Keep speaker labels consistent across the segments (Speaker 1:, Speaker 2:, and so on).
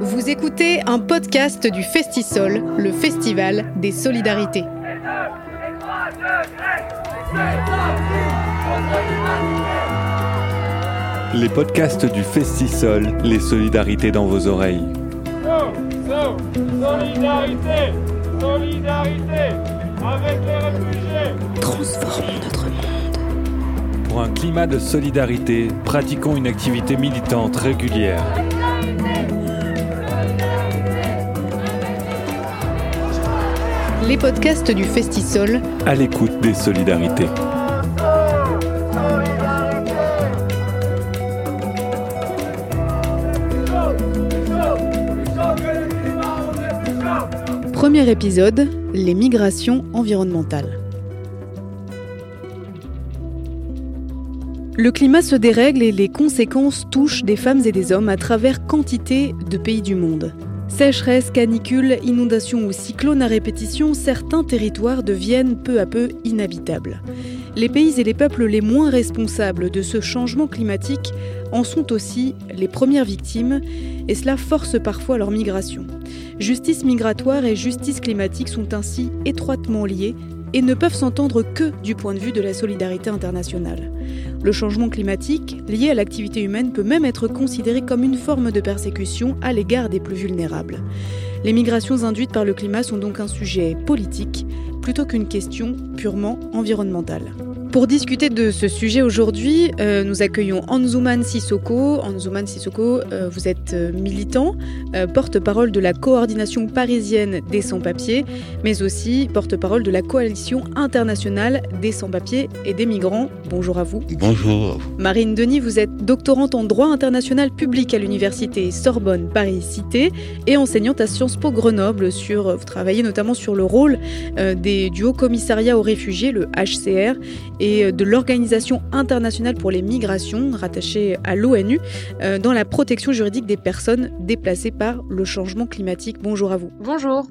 Speaker 1: Vous écoutez un podcast du Festisol, le festival des solidarités.
Speaker 2: Les podcasts du Festisol, les solidarités dans vos oreilles.
Speaker 3: solidarité, solidarité avec les réfugiés.
Speaker 4: Transformons notre monde.
Speaker 2: Pour un climat de solidarité, pratiquons une activité militante régulière.
Speaker 1: Les podcasts du Festisol,
Speaker 2: À l'écoute des solidarités.
Speaker 1: premier épisode, les migrations environnementales. Le climat se dérègle et les conséquences touchent des femmes et des hommes à travers quantité de pays du monde. Sécheresse, canicule, inondations ou cyclones à répétition, certains territoires deviennent peu à peu inhabitables. Les pays et les peuples les moins responsables de ce changement climatique en sont aussi les premières victimes, et cela force parfois leur migration. Justice migratoire et justice climatique sont ainsi étroitement liées et ne peuvent s'entendre que du point de vue de la solidarité internationale. Le changement climatique, lié à l'activité humaine, peut même être considéré comme une forme de persécution à l'égard des plus vulnérables. Les migrations induites par le climat sont donc un sujet politique plutôt qu'une question purement environnementale. Pour discuter de ce sujet aujourd'hui, euh, nous accueillons Anzuman Sissoko. Anzuman Sissoko, euh, vous êtes euh, militant, porte-parole de la coordination parisienne des sans-papiers, mais aussi porte-parole de la coalition internationale des sans-papiers et des migrants. Bonjour à vous.
Speaker 5: Bonjour.
Speaker 1: Marine Denis, vous êtes doctorante en droit international public à l'université Sorbonne Paris-Cité et enseignante à Sciences Po Grenoble. Sur, vous travaillez notamment sur le rôle des, du Haut Commissariat aux réfugiés, le HCR, et de l'Organisation internationale pour les migrations, rattachée à l'ONU, euh, dans la protection juridique des personnes déplacées par le changement climatique. Bonjour à vous.
Speaker 6: Bonjour.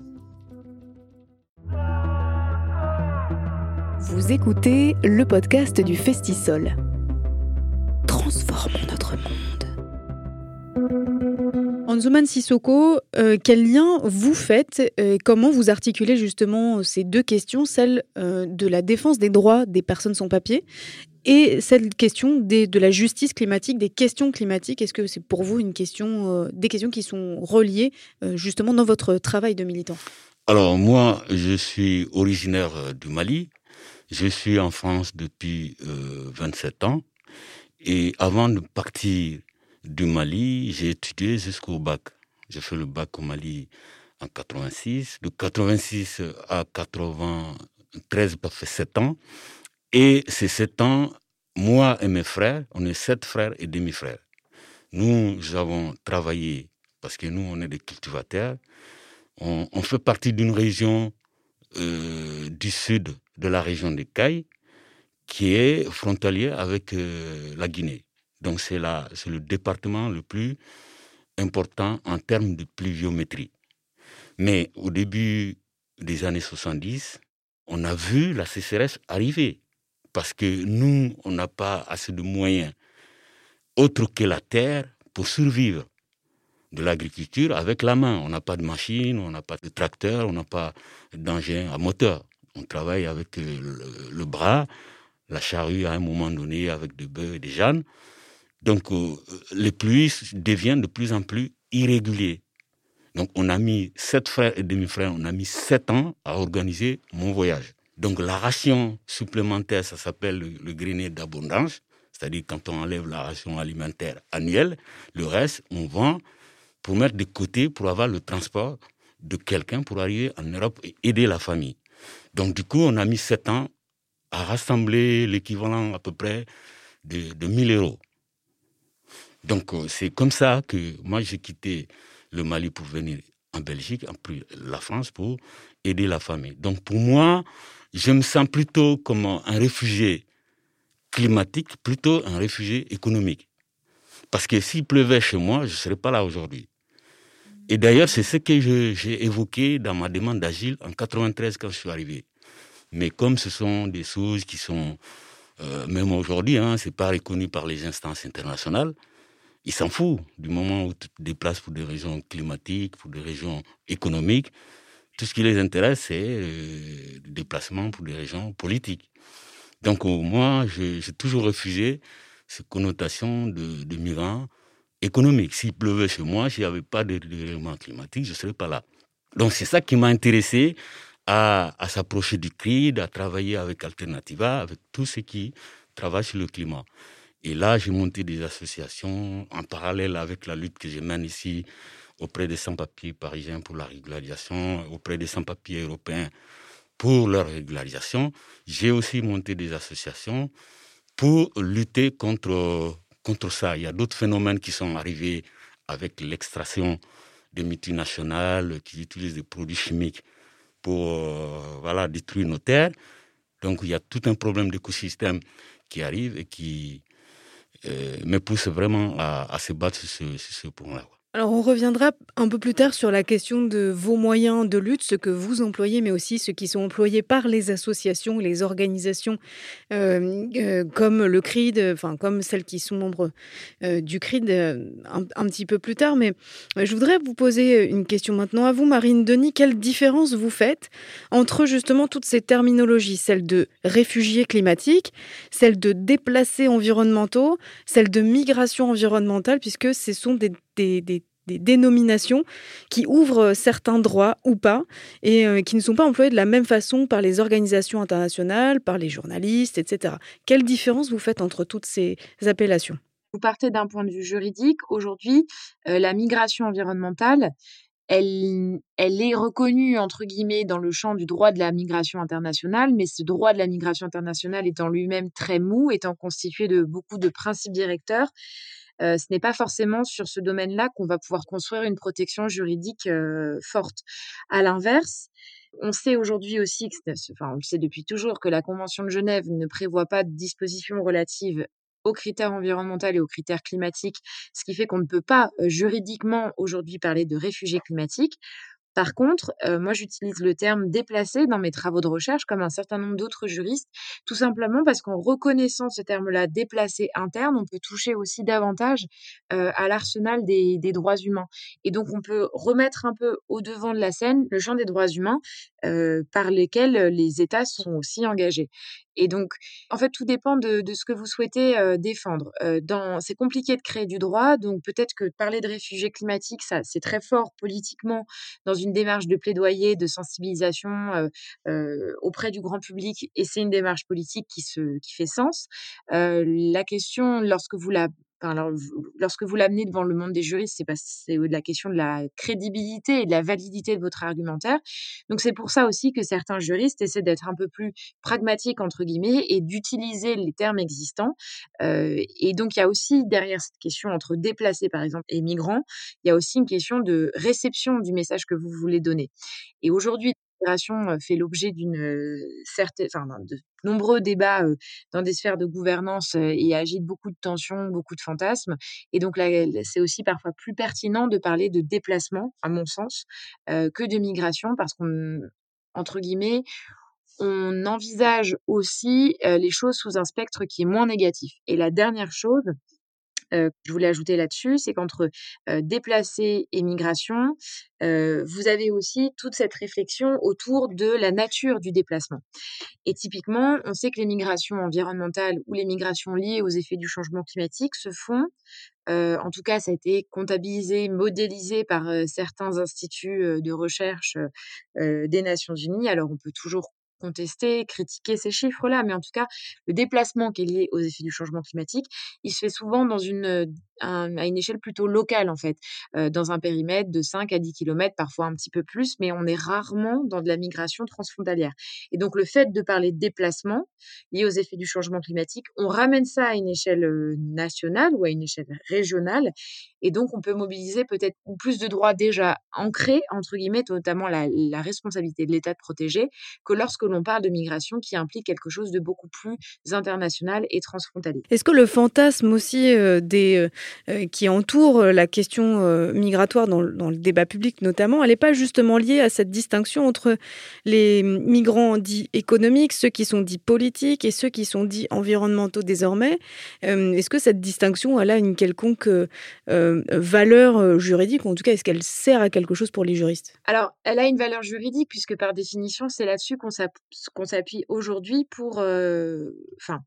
Speaker 1: Vous écoutez le podcast du Festisol.
Speaker 4: Transformons notre monde.
Speaker 1: Anzuman Sissoko, euh, quel lien vous faites et comment vous articulez justement ces deux questions, celle euh, de la défense des droits des personnes sans papier et cette question de la justice climatique, des questions climatiques? Est-ce que c'est pour vous une question, euh, des questions qui sont reliées justement dans votre travail de militant?
Speaker 5: Alors moi, je suis originaire du Mali. Je suis en France depuis 27 ans. Et avant de partir du Mali, j'ai étudié jusqu'au bac. J'ai fait le bac au Mali en 86. De 86 à 93, ça fait 7 ans. Et ces 7 ans, moi et mes frères, on est sept frères et demi-frères. Nous avons travaillé, parce que nous, on est des cultivateurs. On, fait partie d'une région euh, du sud de la région des Cailles, qui est frontalière avec euh, la Guinée. Donc c'est le département le plus important en termes de pluviométrie. Mais au début des années 70, on a vu la sécheresse arriver parce que nous, on n'a pas assez de moyens autres que la terre pour survivre de l'agriculture avec la main. On n'a pas de machine, on n'a pas de tracteur, on n'a pas d'engin à moteur. On travaille avec le, le, bras, la charrue à un moment donné avec des bœufs et des jeunes. Donc, euh, les pluies deviennent de plus en plus irrégulières. Donc, on a mis sept frères et demi-frères, on a mis sept ans à organiser mon voyage. Donc, la ration supplémentaire, ça s'appelle le, grenier d'abondance. C'est-à-dire, quand on enlève la ration alimentaire annuelle, le reste, on vend pour mettre de côté pour avoir le transport de quelqu'un pour arriver en Europe et aider la famille. Donc, du coup, on a mis sept ans à rassembler l'équivalent à peu près de, de 1000 euros. Donc euh, c'est comme ça que moi j'ai quitté le Mali pour venir en Belgique, en plus la France pour aider la famille. Donc pour moi, je me sens plutôt comme un réfugié climatique, plutôt un réfugié économique. Parce que s'il pleuvait chez moi, je ne serais pas là aujourd'hui. Et d'ailleurs, c'est ce que j'ai évoqué dans ma demande d'agile en 93 quand je suis arrivé. Mais comme ce sont des choses qui sont euh, même aujourd'hui, hein, c'est pas reconnu par les instances internationales. Ils s'en foutent du moment où tu te déplaces pour des raisons climatiques, pour des raisons économiques. Tout ce qui les intéresse, c'est euh, le déplacement pour des raisons politiques. Donc moi, j'ai toujours refusé cette connotation de, de migrants économiques. S'il pleuvait chez moi, s'il n'y avait pas de dérèglement climatique, je ne serais pas là. Donc c'est ça qui m'a intéressé à, s'approcher du CRID, à travailler avec Alternativa, avec tous ceux qui travaillent sur le climat. Et là, j'ai monté des associations en parallèle avec la lutte que je mène ici auprès des sans-papiers parisiens pour la régularisation, auprès des sans-papiers européens pour leur régularisation. J'ai aussi monté des associations pour lutter contre, contre ça. Il y a d'autres phénomènes qui sont arrivés avec l'extraction des multinationales qui utilisent des produits chimiques pour euh, voilà, détruire nos terres. Donc il y a tout un problème d'écosystème qui arrive et qui me pousse vraiment à, se battre sur ce, sur ce point-là.
Speaker 1: Alors on reviendra un peu plus tard sur la question de vos moyens de lutte, ce que vous employez, mais aussi ceux qui sont employés par les associations, les organisations euh, euh, comme le CRID, enfin comme celles qui sont membres euh, du CRID un, petit peu plus tard. Mais je voudrais vous poser une question maintenant à vous, Marine Denis. Quelle différence vous faites entre justement toutes ces terminologies, celle de réfugiés climatiques, celle de déplacés environnementaux, celle de migration environnementale, puisque ce sont des des, dénominations qui ouvrent certains droits ou pas et euh, qui ne sont pas employés de la même façon par les organisations internationales, par les journalistes, etc. Quelle différence vous faites entre toutes ces appellations?
Speaker 6: Vous partez d'un point de vue juridique. Aujourd'hui, euh, la migration environnementale, elle, elle est reconnue, entre guillemets, dans le champ du droit de la migration internationale, mais ce droit de la migration internationale étant lui-même très mou, étant constitué de beaucoup de principes directeurs, ce n'est pas forcément sur ce domaine-là qu'on va pouvoir construire une protection juridique forte. À l'inverse, on sait aujourd'hui aussi, enfin on le sait depuis toujours, que la Convention de Genève ne prévoit pas de dispositions relatives aux critères environnementaux et aux critères climatiques, ce qui fait qu'on ne peut pas juridiquement aujourd'hui parler de réfugiés climatiques. Par contre, euh, moi, j'utilise le terme déplacé dans mes travaux de recherche, comme un certain nombre d'autres juristes, tout simplement parce qu'en reconnaissant ce terme-là déplacé interne, on peut toucher aussi davantage euh, à l'arsenal des, droits humains. Et donc, on peut remettre un peu au devant de la scène le champ des droits humains euh, par lesquels les États sont aussi engagés. Et donc, en fait, tout dépend de, ce que vous souhaitez défendre. c'est compliqué de créer du droit, donc peut-être que parler de réfugiés climatiques, c'est très fort politiquement dans une démarche de plaidoyer, de sensibilisation auprès du grand public, et c'est une démarche politique qui, se, qui fait sens. la question, lorsque vous la alors, lorsque vous l'amenez devant le monde des juristes, c'est c'est la question de la crédibilité et de la validité de votre argumentaire. Donc c'est pour ça aussi que certains juristes essaient d'être un peu plus pragmatiques entre guillemets et d'utiliser les termes existants. Euh, et donc il y a aussi derrière cette question entre déplacés par exemple et migrants, il y a aussi une question de réception du message que vous voulez donner. Et aujourd'hui, fait l'objet d'une certaine, enfin, de nombreux débats dans des sphères de gouvernance et agite beaucoup de tensions, beaucoup de fantasmes. Et donc là, c'est aussi parfois plus pertinent de parler de déplacement, à mon sens, que de migration, parce qu'on, entre guillemets, on envisage aussi les choses sous un spectre qui est moins négatif. Et la dernière chose, je voulais ajouter là-dessus, c'est qu'entre déplacés et migration, vous avez aussi toute cette réflexion autour de la nature du déplacement. Et typiquement, on sait que les migrations environnementales ou les migrations liées aux effets du changement climatique se font en tout cas, ça a été comptabilisé, modélisé par certains instituts de recherche des Nations Unies. Alors, on peut toujours contester, critiquer ces chiffres-là, mais en tout cas, le déplacement qui est lié aux effets du changement climatique, il se fait souvent dans une, à une échelle plutôt locale, en fait, dans un périmètre de 5 à 10 km, parfois un petit peu plus, mais on est rarement dans de la migration transfrontalière. Et donc, le fait de parler de déplacement lié aux effets du changement climatique, on ramène ça à une échelle nationale ou à une échelle régionale, et donc on peut mobiliser peut-être plus de droits déjà ancrés, entre guillemets, notamment la, la responsabilité de l'État de protéger, que lorsque l'on parle de migration qui implique quelque chose de beaucoup plus international et transfrontalier.
Speaker 1: Est-ce que le fantasme aussi des qui entoure la question migratoire dans, le débat public notamment, elle n'est pas justement liée à cette distinction entre les migrants dits économiques, ceux qui sont dits politiques et ceux qui sont dits environnementaux désormais. Est-ce que cette distinction, elle a une quelconque valeur juridique, ou en tout cas, est-ce qu'elle sert à quelque chose pour les juristes?
Speaker 6: Alors, elle a une valeur juridique puisque par définition, c'est là-dessus qu'on s'appuie aujourd'hui pour, enfin, euh,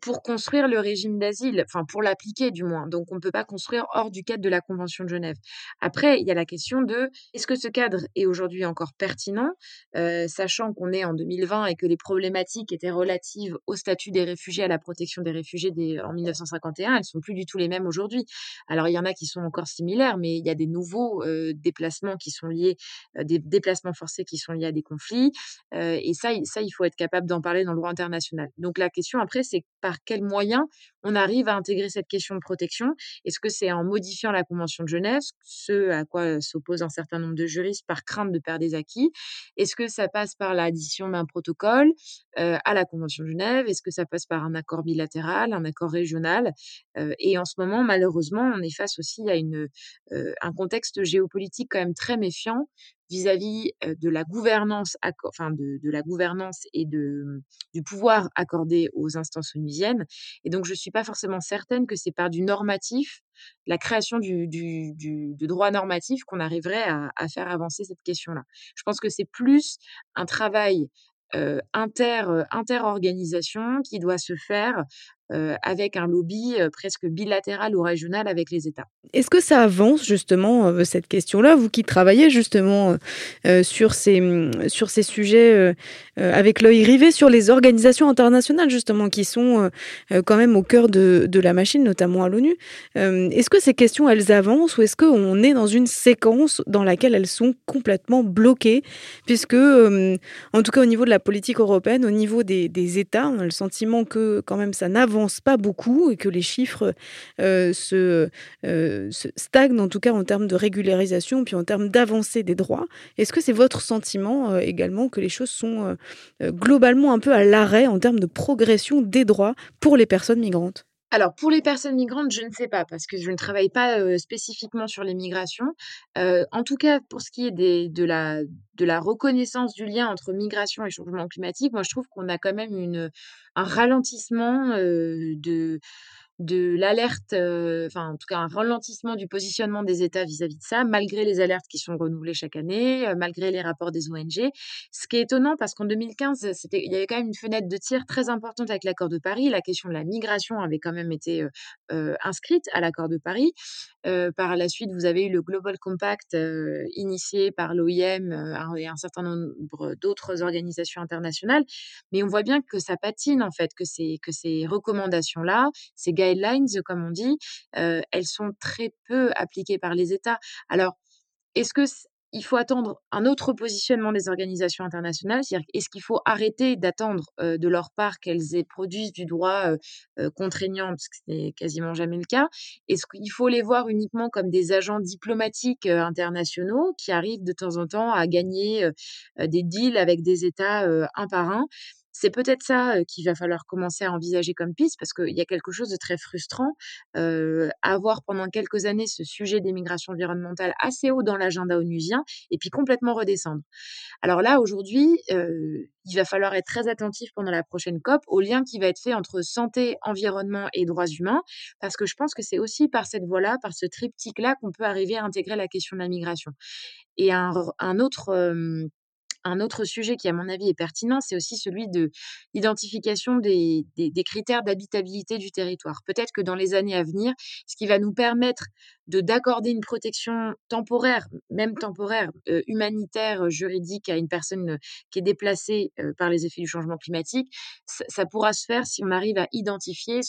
Speaker 6: pour construire le régime d'asile, enfin pour l'appliquer du moins. Donc on ne peut pas construire hors du cadre de la Convention de Genève. Après, il y a la question de est-ce que ce cadre est aujourd'hui encore pertinent, euh, sachant qu'on est en 2020 et que les problématiques étaient relatives au statut des réfugiés, à la protection des réfugiés en 1951, elles sont plus du tout les mêmes aujourd'hui. Alors il y en a qui sont encore similaires, mais il y a des nouveaux euh, déplacements qui sont liés, des déplacements forcés qui sont liés à des conflits, et ça, ça, il faut être capable d'en parler dans le droit international. Donc la question après, c'est par quels moyens on arrive à intégrer cette question de protection? Est-ce que c'est en modifiant la Convention de Genève, ce à quoi s'opposent un certain nombre de juristes par crainte de perdre des acquis? Est-ce que ça passe par l'addition d'un protocole euh, à la Convention de Genève? Est-ce que ça passe par un accord bilatéral, un accord régional? Euh, Et en ce moment, malheureusement, on est face aussi à une, euh, un contexte géopolitique quand même très méfiant vis-à-vis de la gouvernance, enfin de, la gouvernance et de, du pouvoir accordé aux instances onusiennes. Et donc, je ne suis pas forcément certaine que c'est par du normatif, la création du, du, du droit normatif qu'on arriverait à, faire avancer cette question-là. Je pense que c'est plus un travail euh, inter, interorganisation qui doit se faire avec un lobby presque bilatéral ou régional avec les États.
Speaker 1: Est-ce que ça avance justement cette question-là, vous qui travaillez justement sur, ces, mm, sur ces sujets avec l'œil rivé sur les organisations internationales justement qui sont quand même au cœur de, la machine, notamment à l'ONU Est-ce que ces questions, elles avancent ou est-ce qu'on est dans une séquence dans laquelle elles sont complètement bloquées? Puisque, en tout cas au niveau de la politique européenne, au niveau des, des États, on a le sentiment que quand même ça n'avance pas beaucoup et que les chiffres euh, se, euh, se, stagnent, en tout cas en termes de régularisation, puis en termes d'avancée des droits. Est-ce que c'est votre sentiment euh, également que les choses sont globalement un peu à l'arrêt en termes de progression des droits pour les personnes migrantes?
Speaker 6: Alors, pour les personnes migrantes, je ne sais pas, parce que je ne travaille pas spécifiquement sur les migrations. en tout cas, pour ce qui est de, la, reconnaissance du lien entre migration et changement climatique, moi, je trouve qu'on a quand même un ralentissement de de l'alerte, euh, enfin en tout cas un ralentissement du positionnement des États vis-à-vis de ça, malgré les alertes qui sont renouvelées chaque année, euh, malgré les rapports des ONG. Ce qui est étonnant parce qu'en 2015, c'était, il y avait quand même une fenêtre de tir très importante avec l'accord de Paris. La question de la migration avait quand même été euh, inscrite à l'accord de Paris. par la suite, vous avez eu le Global Compact initié par l'OIM et un certain nombre d'autres organisations internationales. Mais on voit bien que ça patine en fait, que ces, que ces recommandations-là, ces guidelines, comme on dit, elles sont très peu appliquées par les États. Alors, est-ce que il faut attendre un autre positionnement des organisations internationales? C'est-à-dire, est-ce qu'il faut arrêter d'attendre de leur part qu'elles produisent du droit contraignant, parce que ce n'est quasiment jamais le cas? Est-ce qu'il faut les voir uniquement comme des agents diplomatiques internationaux qui arrivent de temps en temps à gagner des deals avec des États un par un? C'est peut-être ça qu'il va falloir commencer à envisager comme piste parce qu'il y a quelque chose de très frustrant. Euh, avoir pendant quelques années ce sujet des migrations environnementales assez haut dans l'agenda onusien et puis complètement redescendre. Alors là, aujourd'hui, euh, il va falloir être très attentif pendant la prochaine COP au lien qui va être fait entre santé, environnement et droits humains parce que je pense que c'est aussi par cette voie-là, par ce triptyque-là qu'on peut arriver à intégrer la question de la migration. Et un, un autre un autre sujet qui, à mon avis, est pertinent, c'est aussi celui de l'identification des, des, critères d'habitabilité du territoire. Peut-être que dans les années à venir, ce qui va nous permettre de d'accorder une protection temporaire, même temporaire, euh, humanitaire, juridique à une personne euh, qui est déplacée euh, par les effets du changement climatique, ça, ça, pourra se faire si on arrive à identifier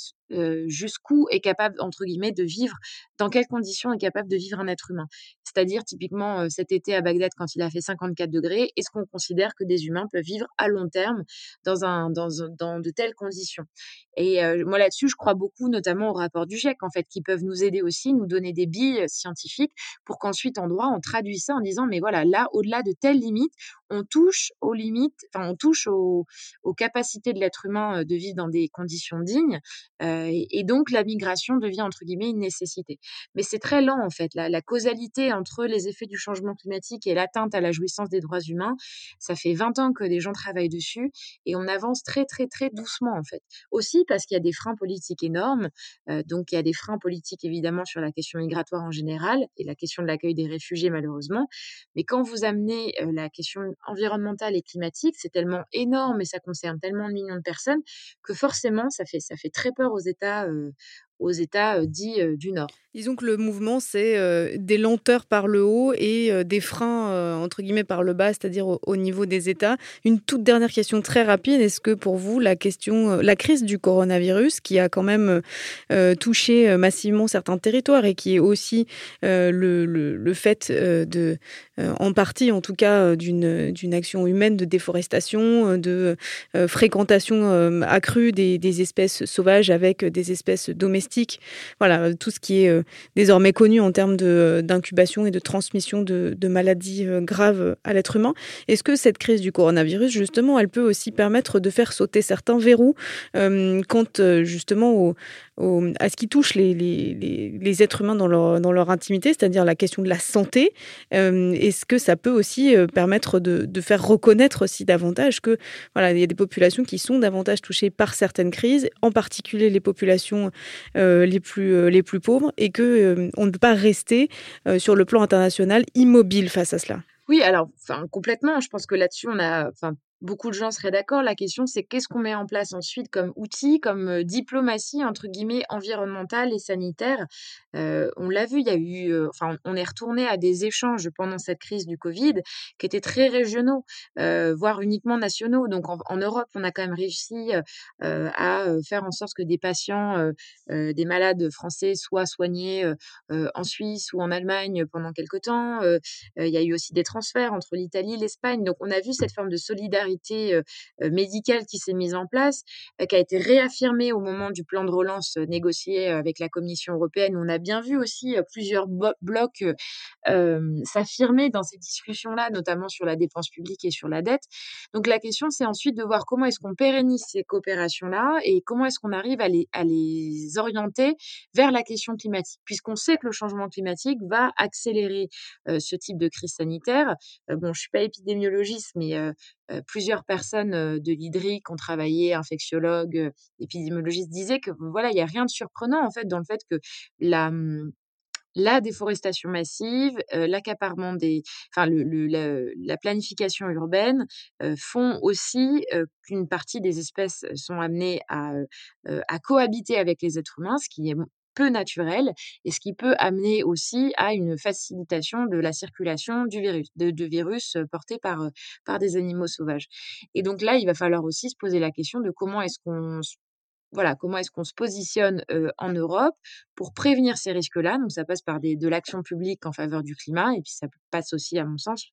Speaker 6: jusqu'où est capable, entre guillemets, de vivre, dans quelles conditions est capable de vivre un être humain. C'est-à-dire, typiquement, cet été à Bagdad, quand il a fait 54 degrés, est-ce qu'on considère que des humains peuvent vivre à long terme dans, un, dans, de telles conditions? Et moi, là-dessus, je crois beaucoup, notamment au rapport du GIEC, en fait, qui peuvent nous aider aussi, nous donner des billes scientifiques pour qu'ensuite en droit, on traduise ça en disant, mais voilà, là, au-delà de telle limite, on touche aux limites, enfin, on touche aux, capacités de l'être humain de vivre dans des conditions dignes, et, donc la migration devient entre guillemets une nécessité. Mais c'est très lent en fait. La, causalité entre les effets du changement climatique et l'atteinte à la jouissance des droits humains, ça fait 20 ans que des gens travaillent dessus, et on avance très très très doucement en fait. Aussi parce qu'il y a des freins politiques énormes, donc il y a des freins politiques évidemment sur la question migratoire en général et la question de l'accueil des réfugiés malheureusement, mais quand vous amenez la question environnementale et climatique, c'est tellement énorme et ça concerne tellement de millions de personnes que forcément, ça fait, ça fait très peur aux États, aux États dits du Nord.
Speaker 1: Disons que le mouvement, c'est des lenteurs par le haut et des freins, entre guillemets, par le bas, c'est-à-dire au, niveau des États. Une toute dernière question très rapide. Est-ce que pour vous, la question, la crise du coronavirus, qui a quand même touché massivement certains territoires et qui est aussi le, le, fait de, en partie en tout cas, d'une action humaine de déforestation, de fréquentation accrue des, des espèces sauvages avec des espèces domestiques, voilà, tout ce qui est euh, désormais connu en termes d'incubation et de transmission de, maladies euh, graves à l'être humain. Est-ce que cette crise du coronavirus, justement, elle peut aussi permettre de faire sauter certains verrous euh, quant justement au, à ce qui touche les, les, êtres humains dans leur, dans leur intimité, c'est-à-dire la question de la santé. Euh, est-ce que ça peut aussi euh, permettre de, de, faire reconnaître aussi davantage que voilà, il y a des populations qui sont davantage touchées par certaines crises, en particulier les populations euh, les, plus, les plus pauvres, et que on ne peut pas rester sur le plan international immobile face à cela?
Speaker 6: Oui, alors, enfin, complètement. Je pense que là-dessus, on a, enfin, beaucoup de gens seraient d'accord. La question, c'est qu'est-ce qu'on met en place ensuite comme outil, comme diplomatie, entre guillemets, environnementale et sanitaire? On l'a vu, il y a eu, enfin, on est retourné à des échanges pendant cette crise du Covid qui étaient très régionaux, voire uniquement nationaux. Donc, en, Europe, on a quand même réussi à faire en sorte que des patients, des malades français soient soignés en Suisse ou en Allemagne pendant quelque temps. il y a eu aussi des transferts entre l'Italie et l'Espagne. Donc, on a vu cette forme de solidarité médicale qui s'est mise en place, qui a été réaffirmée au moment du plan de relance négocié avec la Commission européenne. On a bien vu aussi plusieurs blocs s'affirmer dans ces discussions-là, notamment sur la dépense publique et sur la dette. Donc la question, c'est ensuite de voir comment est-ce qu'on pérennise ces coopérations-là et comment est-ce qu'on arrive à les, à les orienter vers la question climatique, puisqu'on sait que le changement climatique va accélérer ce type de crise sanitaire. bon, je suis pas épidémiologiste, mais plusieurs personnes de l'IDRI qui ont travaillé, infectiologues, épidémiologistes, disaient que voilà, il n'y a rien de surprenant en fait dans le fait que la, mmh, déforestation massive, l'accaparement des, enfin la, planification urbaine font aussi qu'une partie des espèces sont amenées à, à cohabiter avec les êtres humains, ce qui est peu naturel et ce qui peut amener aussi à une facilitation de la circulation du virus, de, virus portés par, par des animaux sauvages. Et donc là, il va falloir aussi se poser la question de comment est-ce qu'on voilà, comment est-ce qu'on se positionne en Europe pour prévenir ces risques-là. Donc, ça passe par des, de l'action publique en faveur du climat, et puis ça passe aussi, à mon sens,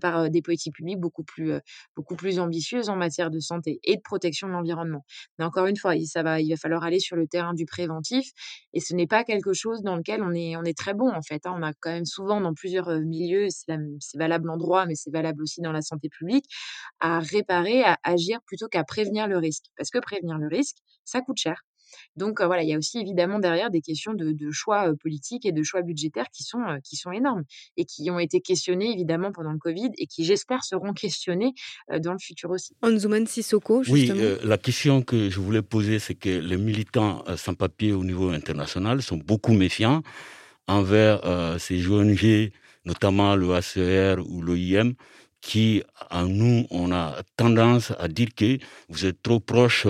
Speaker 6: par des politiques publiques beaucoup plus, beaucoup plus ambitieuses en matière de santé et de protection de l'environnement. Mais encore une fois, ça va, il va falloir aller sur le terrain du préventif, et ce n'est pas quelque chose dans lequel on est, on est très bon, en fait. Hein. On a quand même souvent, dans plusieurs milieux, c'est valable en droit, mais c'est valable aussi dans la santé publique, à réparer, à agir plutôt qu'à prévenir le risque. Parce que prévenir le risque, ça coûte cher. Donc voilà, il y a aussi évidemment derrière des questions de, choix politiques et de choix budgétaires qui sont, qui sont énormes et qui ont été questionnés évidemment pendant le Covid et qui j'espère seront questionnés dans le futur aussi.
Speaker 1: Anzuman Sissoko,
Speaker 5: justement. Oui, la question que je voulais poser, c'est que les militants sans papier au niveau international sont beaucoup méfiants envers ces ONG, notamment le ACR ou l'OIM, qui, en nous, on a tendance à dire que vous êtes trop proche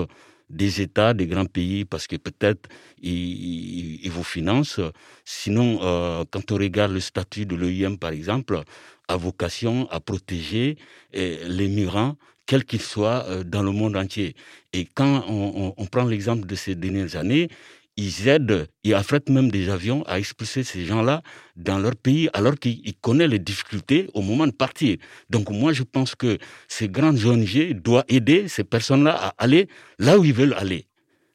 Speaker 5: des États, des grands pays, parce que peut-être ils, vous financent. Sinon, euh, quand on regarde le statut de l'OIM, par exemple, a vocation à protéger eh, les migrants, quels qu'ils soient, euh, dans le monde entier. Et quand on prend l'exemple de ces dernières années, ils aident, ils affrètent même des avions à expulser ces gens-là dans leur pays alors qu'ils connaissent les difficultés au moment de partir. Donc moi, je pense que ces grandes ONG doivent aider ces personnes-là à aller là où ils veulent aller,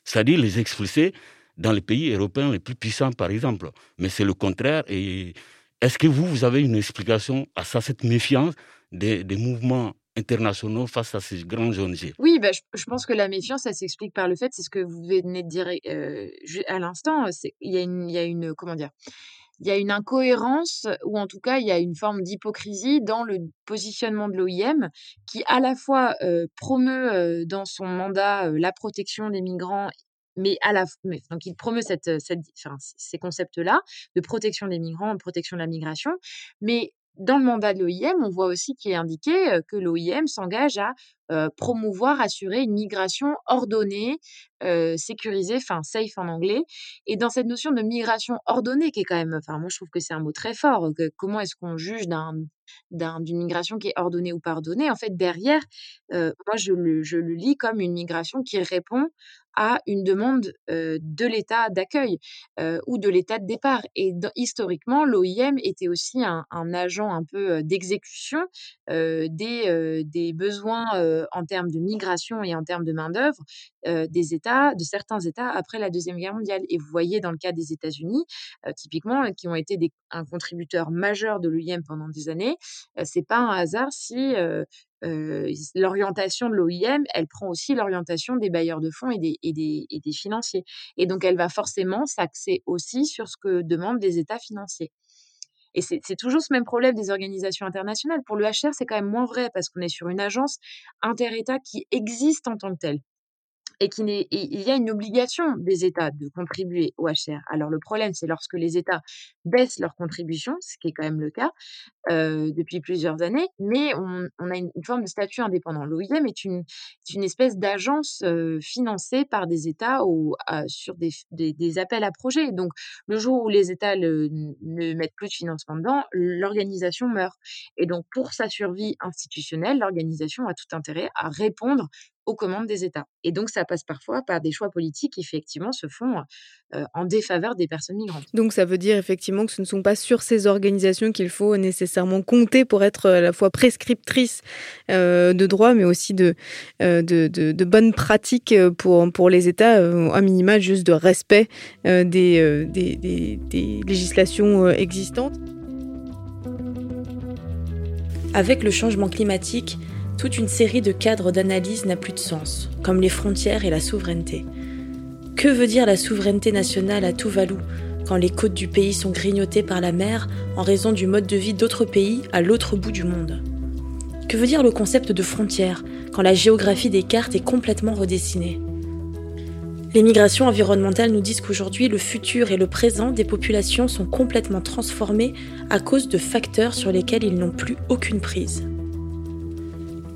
Speaker 5: c'est-à-dire les expulser dans les pays européens les plus puissants, par exemple. Mais c'est le contraire. Et est-ce que vous, vous avez une explication à ça, cette méfiance des, mouvements internationaux face à ces grands ONG.
Speaker 6: Oui, bah, je, pense que la méfiance, ça s'explique par le fait, c'est ce que vous venez de dire euh, à l'instant, il y, a une, comment dire, il y a une incohérence, ou en tout cas, il y a une forme d'hypocrisie dans le positionnement de l'OIM, qui à la fois euh, promeut euh, dans son mandat la protection des migrants mais à la mais, donc il promeut cette, ces concepts-là de protection des migrants, protection de la migration, mais dans le mandat de l'OIM, on voit aussi qu'il est indiqué que l'OIM s'engage à promouvoir, assurer une migration ordonnée, sécurisée, enfin safe en anglais. Et dans cette notion de migration ordonnée, qui est quand même, enfin moi je trouve que c'est un mot très fort. comment est-ce qu'on juge d'un d'une migration qui est ordonnée ou pas ordonnée? En fait, derrière, moi, je le, je le lis comme une migration qui répond à une demande de l'État d'accueil ou de l'État de départ. Et historiquement, l'OIM était aussi un, agent un peu d'exécution des, des besoins en termes de migration et en termes de main-d'œuvre des États, de certains États après la Deuxième Guerre mondiale. Et vous voyez dans le cas des États-Unis, typiquement, qui ont été un contributeur majeur de l'OIM pendant des années, c'est pas un hasard si l'orientation de l'OIM, elle prend aussi l'orientation des bailleurs de fonds et des, et des, et des financiers. Et donc, elle va forcément s'axer aussi sur ce que demandent des États financiers. Et c'est toujours ce même problème des organisations internationales. Pour le HR, c'est quand même moins vrai parce qu'on est sur une agence inter-État qui existe en tant que telle et qu'il y a une obligation des États de contribuer au HR. Alors le problème, c'est lorsque les États baissent leur contribution, ce qui est quand même le cas euh, depuis plusieurs années, mais on, a une, forme de statut indépendant. L'OIM est une, une espèce d'agence euh, financée par des États ou, sur des, des, appels à projets. Donc le jour où les États ne mettent plus de financement dedans, l'organisation meurt. Et donc pour sa survie institutionnelle, l'organisation a tout intérêt à répondre aux commandes des États. Et donc, ça passe parfois par des choix politiques qui, effectivement, se font euh, en défaveur des personnes migrantes.
Speaker 1: Donc, ça veut dire effectivement que ce ne sont pas sur ces organisations qu'il faut nécessairement compter pour être à la fois prescriptrice euh, de droit, mais aussi de, euh, de, de, bonnes pratiques pour, pour les États, à minima juste de respect des, des, des, des législations existantes.
Speaker 4: Avec le changement climatique, toute une série de cadres d'analyse n'a plus de sens, comme les frontières et la souveraineté. Que veut dire la souveraineté nationale à Tuvalu quand les côtes du pays sont grignotées par la mer en raison du mode de vie d'autres pays à l'autre bout du monde? Que veut dire le concept de frontière quand la géographie des cartes est complètement redessinée? Les migrations environnementales nous disent qu'aujourd'hui, le futur et le présent des populations sont complètement transformés à cause de facteurs sur lesquels ils n'ont plus aucune prise.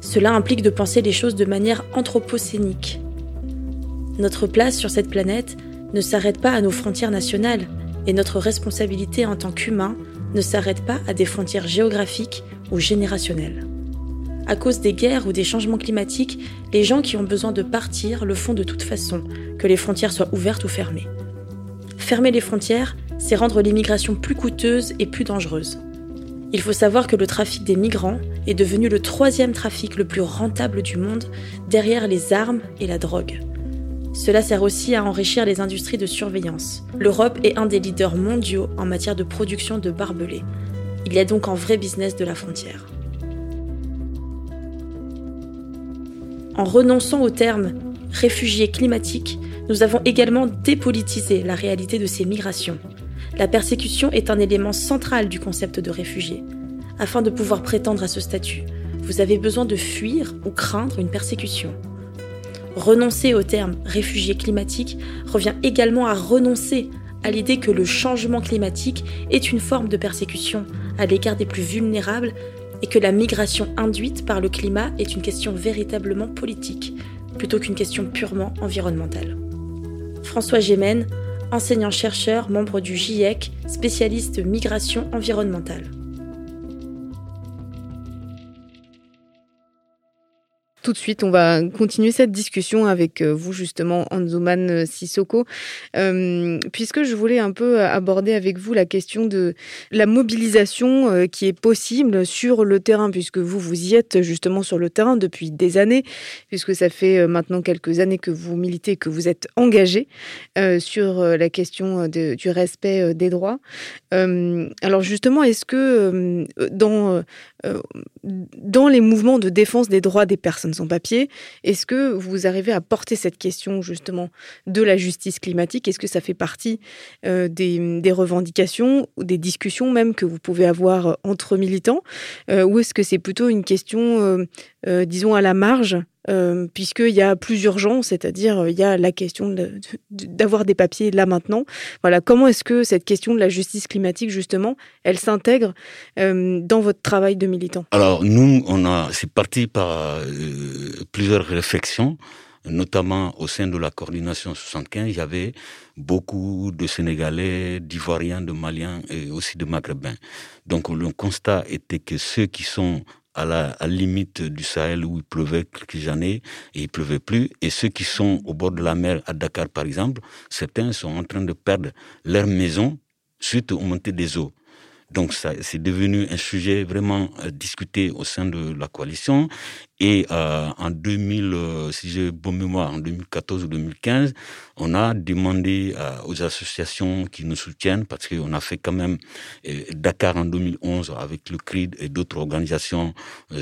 Speaker 4: Cela implique de penser les choses de manière anthropocénique. Notre place sur cette planète ne s'arrête pas à nos frontières nationales et notre responsabilité en tant qu'humain ne s'arrête pas à des frontières géographiques ou générationnelles. À cause des guerres ou des changements climatiques, les gens qui ont besoin de partir le font de toute façon, que les frontières soient ouvertes ou fermées. Fermer les frontières, c'est rendre l'immigration plus coûteuse et plus dangereuse. Il faut savoir que le trafic des migrants est devenu le troisième trafic le plus rentable du monde, derrière les armes et la drogue. Cela sert aussi à enrichir les industries de surveillance. L'Europe est un des leaders mondiaux en matière de production de barbelés. Il y a donc un vrai business de la frontière. En renonçant au terme réfugiés climatiques, nous avons également dépolitisé la réalité de ces migrations. La persécution est un élément central du concept de réfugié. Afin de pouvoir prétendre à ce statut, vous avez besoin de fuir ou craindre une persécution. Renoncer au terme réfugié climatique revient également à renoncer à l'idée que le changement climatique est une forme de persécution à l'égard des plus vulnérables et que la migration induite par le climat est une question véritablement politique, plutôt qu'une question purement environnementale. François Gémen, enseignant-chercheur, membre du GIEC, spécialiste migration environnementale.
Speaker 1: Tout de suite, on va continuer cette discussion avec euh, vous justement, Anzuman euh, Sissoko, euh, puisque je voulais un peu aborder avec vous la question de la mobilisation qui est possible sur le terrain, puisque vous, vous y êtes justement sur le terrain depuis des années, puisque ça fait maintenant quelques années que vous militez, que vous êtes engagé sur la question du respect des droits. alors justement, est-ce que dans, dans les mouvements de défense des droits des personnes sans papier. Est-ce que vous arrivez à porter cette question justement de la justice climatique? Est-ce que ça fait partie euh, des, revendications ou des discussions même que vous pouvez avoir euh, entre militants? Euh, Ou est-ce que c'est plutôt une question, disons, à la marge euh, puisqu'il y a plus urgence, c'est-à-dire euh, il y a la question d'avoir des papiers là maintenant. Voilà, comment est-ce que cette question de la justice climatique justement, elle s'intègre euh, dans votre travail de militant?
Speaker 5: Alors nous, on a, c'est parti par plusieurs réflexions, notamment au sein de la coordination 75, il y avait beaucoup de Sénégalais, d'Ivoiriens, de Maliens et aussi de Maghrébins. Donc le constat était que ceux qui sont à la limite du Sahel où il pleuvait quelques années et il pleuvait plus. Et ceux qui sont au bord de la mer, à Dakar par exemple, certains sont en train de perdre leur maison suite aux montées des eaux. Donc ça, c'est devenu un sujet vraiment euh, discuté au sein de la coalition. Et euh, en 2000, euh, si j'ai bonne mémoire, en 2014 ou 2015, on a demandé euh, aux associations qui nous soutiennent, parce qu'on a fait quand même Dakar en 2011 avec le CRID et d'autres organisations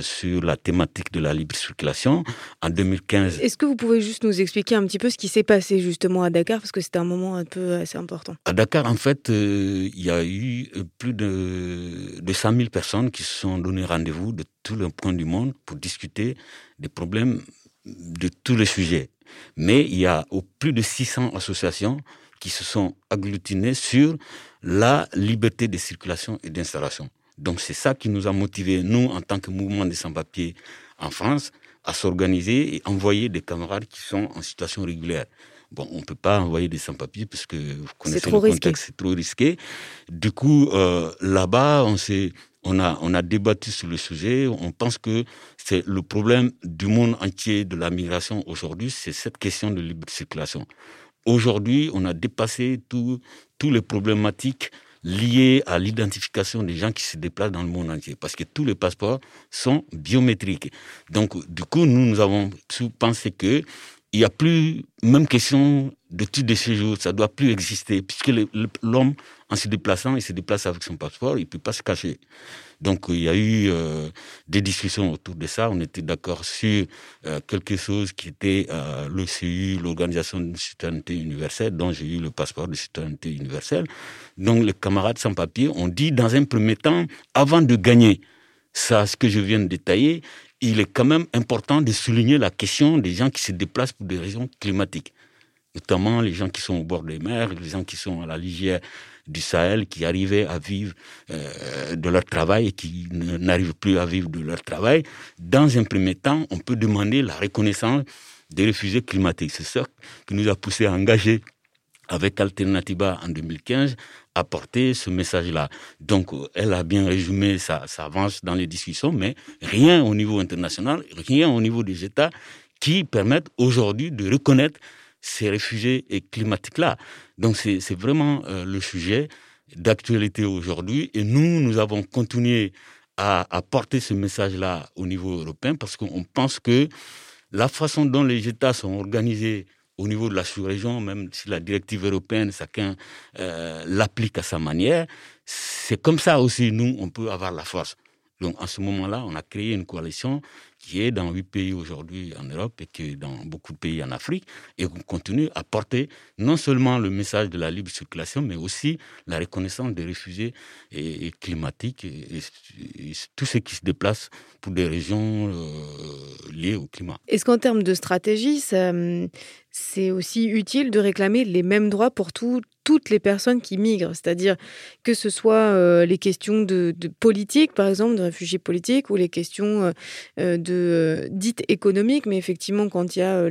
Speaker 5: sur la thématique de la libre circulation. En 2015.
Speaker 1: Est-ce que vous pouvez juste nous expliquer un petit peu ce qui s'est passé justement à Dakar, parce que c'était un moment un peu assez important.
Speaker 5: À Dakar, en fait, il y a eu plus de, de 100 000 personnes qui se sont donné rendez-vous de tous les points du monde pour discuter des problèmes de tous les sujets. Mais il y a au plus de 600 associations qui se sont agglutinées sur la liberté de circulation et d'installation. Donc c'est ça qui nous a motivés, nous, en tant que mouvement des sans-papiers en France, à s'organiser et envoyer des camarades qui sont en situation régulière. Bon, on ne peut pas envoyer des sans-papiers parce que vous connaissez le contexte, c'est trop risqué. Du coup, euh, là-bas, on s'est on a, on a débattu sur le sujet. On pense que c'est le problème du monde entier de la migration aujourd'hui, c'est cette question de libre circulation. Aujourd'hui, on a dépassé toutes les problématiques liées à l'identification des gens qui se déplacent dans le monde entier, parce que tous les passeports sont biométriques. Donc, du coup, nous, nous avons pensé que il n'y a plus même question de titre de séjour, ça doit plus exister, puisque l'homme, en se déplaçant, il se déplace avec son passeport, il peut pas se cacher. Donc il y a eu euh, des discussions autour de ça. On était d'accord sur euh, quelque chose qui était euh, l'Organisation de citoyenneté universelle, dont j'ai eu le passeport de citoyenneté universelle. Donc les camarades sans papier ont dit, dans un premier temps, avant de gagner ça, ce que je viens de détailler, il est quand même important de souligner la question des gens qui se déplacent pour des raisons climatiques, notamment les gens qui sont au bord des mers, les gens qui sont à la lisière du Sahel, qui arrivaient à vivre euh, de leur travail et qui n'arrivent plus à vivre de leur travail. Dans un premier temps, on peut demander la reconnaissance des réfugiés climatiques. C'est ça qui nous a poussé à engager avec Alternativa en 2015 apporter ce message-là. Donc, elle a bien résumé, ça, ça avance dans les discussions, mais rien au niveau international, rien au niveau des États qui permettent aujourd'hui de reconnaître ces réfugiés et climatiques-là. Donc, c'est vraiment euh, le sujet d'actualité aujourd'hui. Et nous, nous avons continué à, à porter ce message-là au niveau européen parce qu'on pense que la façon dont les États sont organisés au niveau de la sous-région, même si la directive européenne, chacun euh, l'applique à sa manière, c'est comme ça aussi, nous, on peut avoir la force. Donc, en ce moment-là, on a créé une coalition qui est dans huit pays aujourd'hui en Europe et qui est dans beaucoup de pays en Afrique. Et on continue à porter non seulement le message de la libre circulation, mais aussi la reconnaissance des réfugiés et, climatiques et, tous ceux qui se déplacent pour des régions euh, liées au climat.
Speaker 1: Est-ce qu'en termes de stratégie, ça, c'est aussi utile de réclamer les mêmes droits pour toutes les personnes qui migrent, c'est-à-dire que ce soit euh, les questions de, politique, par exemple, de réfugiés politiques, ou les questions euh, euh, de dites économiques, mais effectivement, quand il y a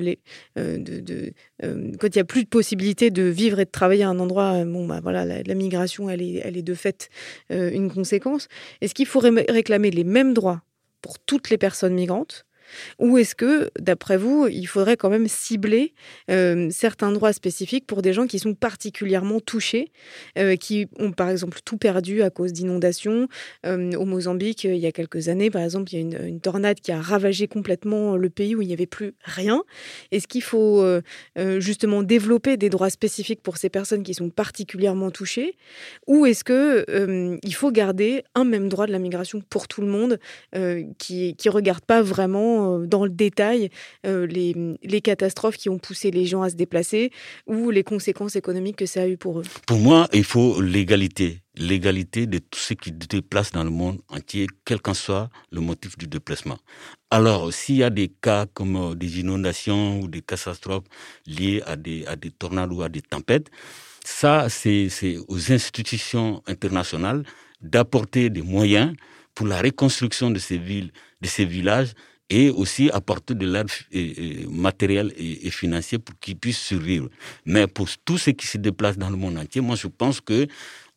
Speaker 1: quand il y a plus de possibilité de vivre et de travailler à un endroit, bon, bah voilà, la, migration, elle est, elle est de fait une conséquence. Est-ce qu'il faut réclamer les mêmes droits pour toutes les personnes migrantes Ou est-ce que, d'après vous, il faudrait quand même cibler euh, certains droits spécifiques pour des gens qui sont particulièrement touchés, euh, qui ont par exemple tout perdu à cause d'inondations? Euh, Au Mozambique, il y a quelques années, par exemple, il y a une, une tornade qui a ravagé complètement le pays où il n'y avait plus rien. Est-ce qu'il faut justement développer des droits spécifiques pour ces personnes qui sont particulièrement touchées? Ou est-ce qu'il il faut garder un même droit de la migration pour tout le monde qui ne regarde pas vraiment dans le détail les, les catastrophes qui ont poussé les gens à se déplacer ou les conséquences économiques que ça a eu pour eux
Speaker 5: Pour moi, il faut l'égalité. L'égalité de tous ceux qui se déplacent dans le monde entier, quel qu'en soit le motif du déplacement. Alors, s'il y a des cas comme euh, des inondations ou des catastrophes liées à des, à des tornades ou à des tempêtes, ça, c'est aux institutions internationales d'apporter des moyens pour la reconstruction de ces villes, de ces villages, et aussi apporter de l'aide matérielle et, financière pour qu'ils puissent survivre. Mais pour tous ceux qui se déplacent dans le monde entier, moi je pense que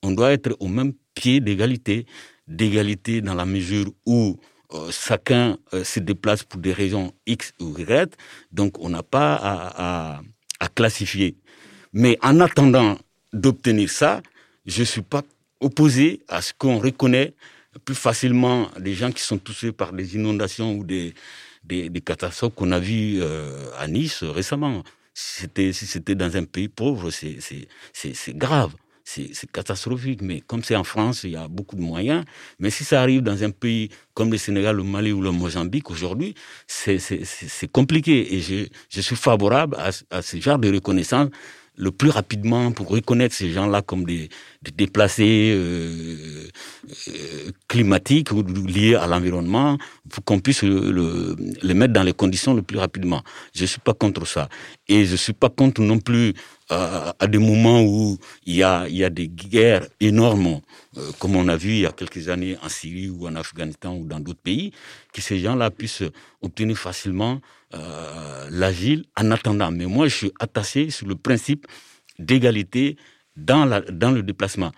Speaker 5: on doit être au même pied d'égalité, d'égalité dans la mesure où euh, chacun euh, se déplace pour des raisons X ou Y, donc on n'a pas à, classifier. Mais en attendant d'obtenir ça, je ne suis pas opposé à ce qu'on reconnaît plus facilement des gens qui sont touchés par des inondations ou des, catastrophes qu'on a vues euh, à Nice récemment. Si c'était si c'était dans un pays pauvre, c'est grave, c'est catastrophique. Mais comme c'est en France, il y a beaucoup de moyens. Mais si ça arrive dans un pays comme le Sénégal, le Mali ou le Mozambique aujourd'hui, c'est compliqué. Et je, je suis favorable à, à ce genre de reconnaissance le plus rapidement pour reconnaître ces gens-là comme des, déplacés euh, euh, climatiques ou liés à l'environnement, pour qu'on puisse le, les mettre dans les conditions le plus rapidement. Je suis pas contre ça. Et je suis pas contre non plus euh, à des moments où il y a, il y a des guerres énormes, comme on a vu il y a quelques années en Syrie ou en Afghanistan ou dans d'autres pays, que ces gens-là puissent obtenir facilement euh, l'agile en attendant. Mais moi, je suis attaché sur le principe d'égalité dans, dans le déplacement.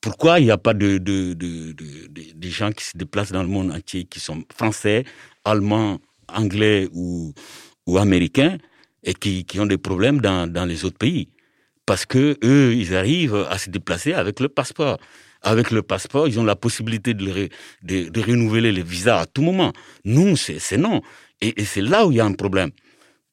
Speaker 5: Pourquoi il n'y a pas de, de, de, de, gens qui se déplacent dans le monde entier, qui sont français, allemands, anglais ou, ou américains, et qui, qui ont des problèmes dans, dans les autres pays? Parce que eux, ils arrivent à se déplacer avec le passeport avec le passeport, ils ont la possibilité de, de, de renouveler les visas à tout moment. Nous, c'est non. Et, c'est là où il y a un problème.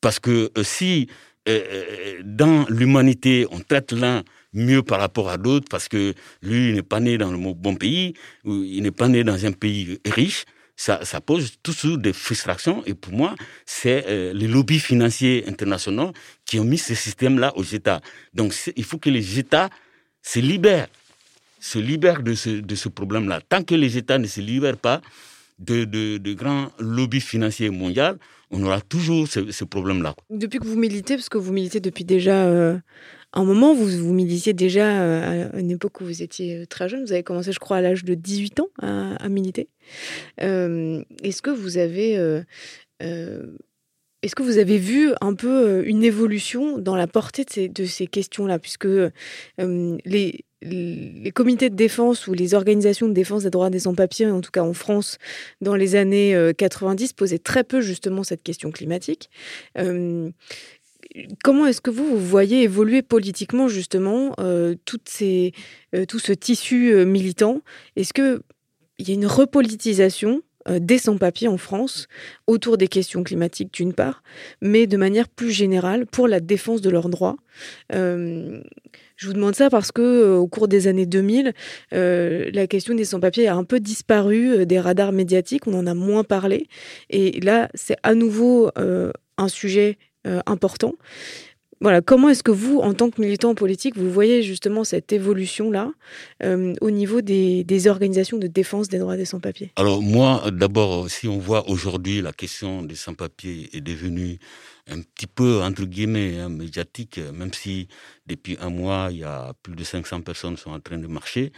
Speaker 5: Parce que euh, si euh, euh, dans l'humanité, on traite l'un mieux par rapport à d'autres, parce que lui, il n'est pas né dans le bon pays, ou il n'est pas né dans un pays riche, ça, ça pose toujours des frustrations. Et pour moi, c'est les lobbies financiers internationaux qui ont mis ce système-là aux États. Donc, il faut que les États se libèrent, se libèrent de ce problème-là. Tant que les États ne se libèrent pas, de, de, grands lobbies financiers mondiaux, on aura toujours ce, problème-là.
Speaker 1: Depuis que vous militez, parce que vous militez depuis déjà euh, un moment, vous, vous militiez déjà euh, à une époque où vous étiez euh, très jeune, vous avez commencé, je crois, à l'âge de 18 ans à, militer. Est-ce que vous avez... est-ce que vous avez vu un peu une évolution dans la portée de ces, ces questions-là? Puisque les, les comités de défense ou les organisations de défense des droits des sans-papiers, en tout cas en France, dans les années 90, euh, posaient très peu justement cette question climatique. Euh, comment est-ce que vous, vous voyez évoluer politiquement justement euh, tout ce tissu militant? Est-ce qu'il y a une repolitisation des sans-papiers en France autour des questions climatiques d'une part, mais de manière plus générale pour la défense de leurs droits? Je vous demande ça parce que euh, au cours des années 2000, euh, la question des sans-papiers a un peu disparu euh, des radars médiatiques, on en a moins parlé. Et là, c'est à nouveau un sujet important. Voilà, comment est-ce que vous, en tant que militant politique, vous voyez justement cette évolution-là au niveau des, des, organisations de défense des droits des sans-papiers?
Speaker 5: Alors moi, d'abord, si on voit aujourd'hui la question des sans-papiers est devenue un petit peu, entre guillemets, hein, médiatique, même si depuis un mois, il y a plus de 500 personnes qui sont en train de marcher.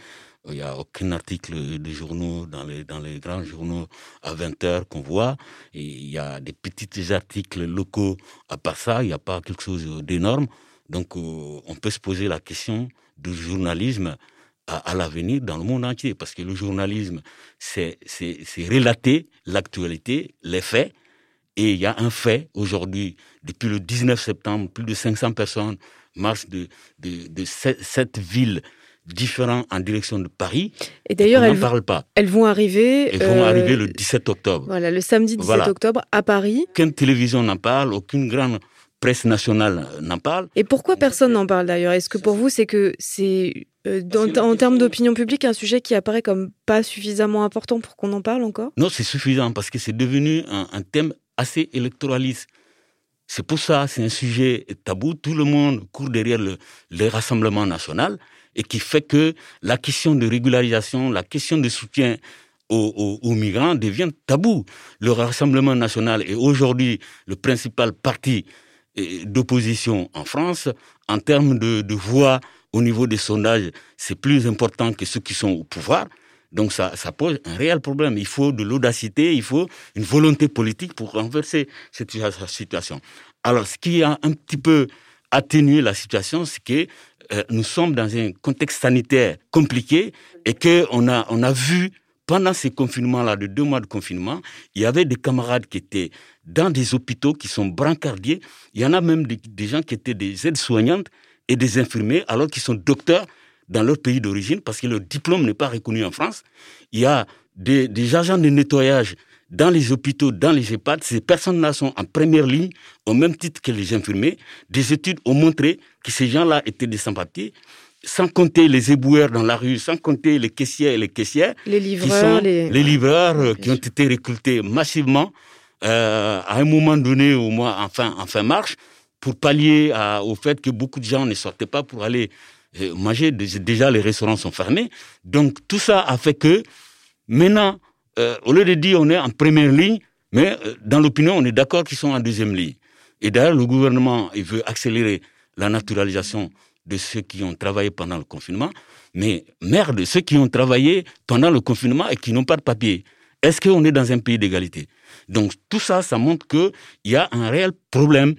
Speaker 5: Il n'y a aucun article des journaux, dans les, dans les grands journaux à 20 heures qu'on voit. Il y a des petits articles locaux. À part ça, il n'y a pas quelque chose d'énorme. Donc, euh, on peut se poser la question du journalisme à, à l'avenir dans le monde entier. Parce que le journalisme, c'est relater l'actualité, les faits, Et il y a un fait aujourd'hui, depuis le 19 septembre, plus de 500 personnes marchent de, de, de cette ville différents en direction de Paris.
Speaker 1: Et d'ailleurs, elles,
Speaker 5: parlent pas.
Speaker 1: elles vont arriver.
Speaker 5: Elles vont arriver le 17 octobre.
Speaker 1: Voilà, le samedi 17 octobre à Paris.
Speaker 5: Aucune télévision n'en parle, aucune grande presse nationale n'en parle.
Speaker 1: Et pourquoi personne n'en parle d'ailleurs? Est-ce que pour vous, c'est que c'est euh, en termes d'opinion publique un sujet qui apparaît comme pas suffisamment important pour qu'on en parle encore?
Speaker 5: Non, c'est suffisant parce que c'est devenu un, thème assez électoraliste. C'est pour ça, c'est un sujet tabou. Tout le monde court derrière le, le Rassemblement national et qui fait que la question de régularisation, la question de soutien aux, migrants devient tabou. Le Rassemblement national est aujourd'hui le principal parti eh, d'opposition en France. En termes de, de voix au niveau des sondages, c'est plus important que ceux qui sont au pouvoir. Donc ça, pose un réel problème. Il faut de l'audacité, il faut une volonté politique pour renverser cette situation. Alors, ce qui a un petit peu atténué la situation, c'est que euh, nous sommes dans un contexte sanitaire compliqué et que on a, on a vu pendant ces confinements-là, de deux mois de confinement, il y avait des camarades qui étaient dans des hôpitaux qui sont brancardiers. Il y en a même des, gens qui étaient des aides-soignantes et des infirmiers alors qu'ils sont docteurs dans leur pays d'origine parce que leur diplôme n'est pas reconnu en France. Il y a des, des agents de nettoyage dans les hôpitaux, dans les EHPAD, ces personnes-là sont en première ligne, au même titre que les infirmiers. Des études ont montré que ces gens-là étaient des sans-papiers, sans compter les éboueurs dans la rue, sans compter les caissiers et les caissières.
Speaker 1: Les livreurs.
Speaker 5: les... livreurs euh, qui ont été recrutés massivement euh, à un moment donné, au moins en fin, en fin marche, pour pallier au fait que beaucoup de gens ne sortaient pas pour aller manger. Déjà, les restaurants sont fermés. Donc, tout ça a fait que maintenant, euh, au lieu de dire on est en première ligne, mais euh, dans l'opinion, on est d'accord qu'ils sont en deuxième ligne. Et d'ailleurs, le gouvernement, il veut accélérer la naturalisation de ceux qui ont travaillé pendant le confinement. Mais merde, ceux qui ont travaillé pendant le confinement et qui n'ont pas de papier, est-ce qu'on est dans un pays d'égalité? Donc tout ça, ça montre qu'il y a un réel problème.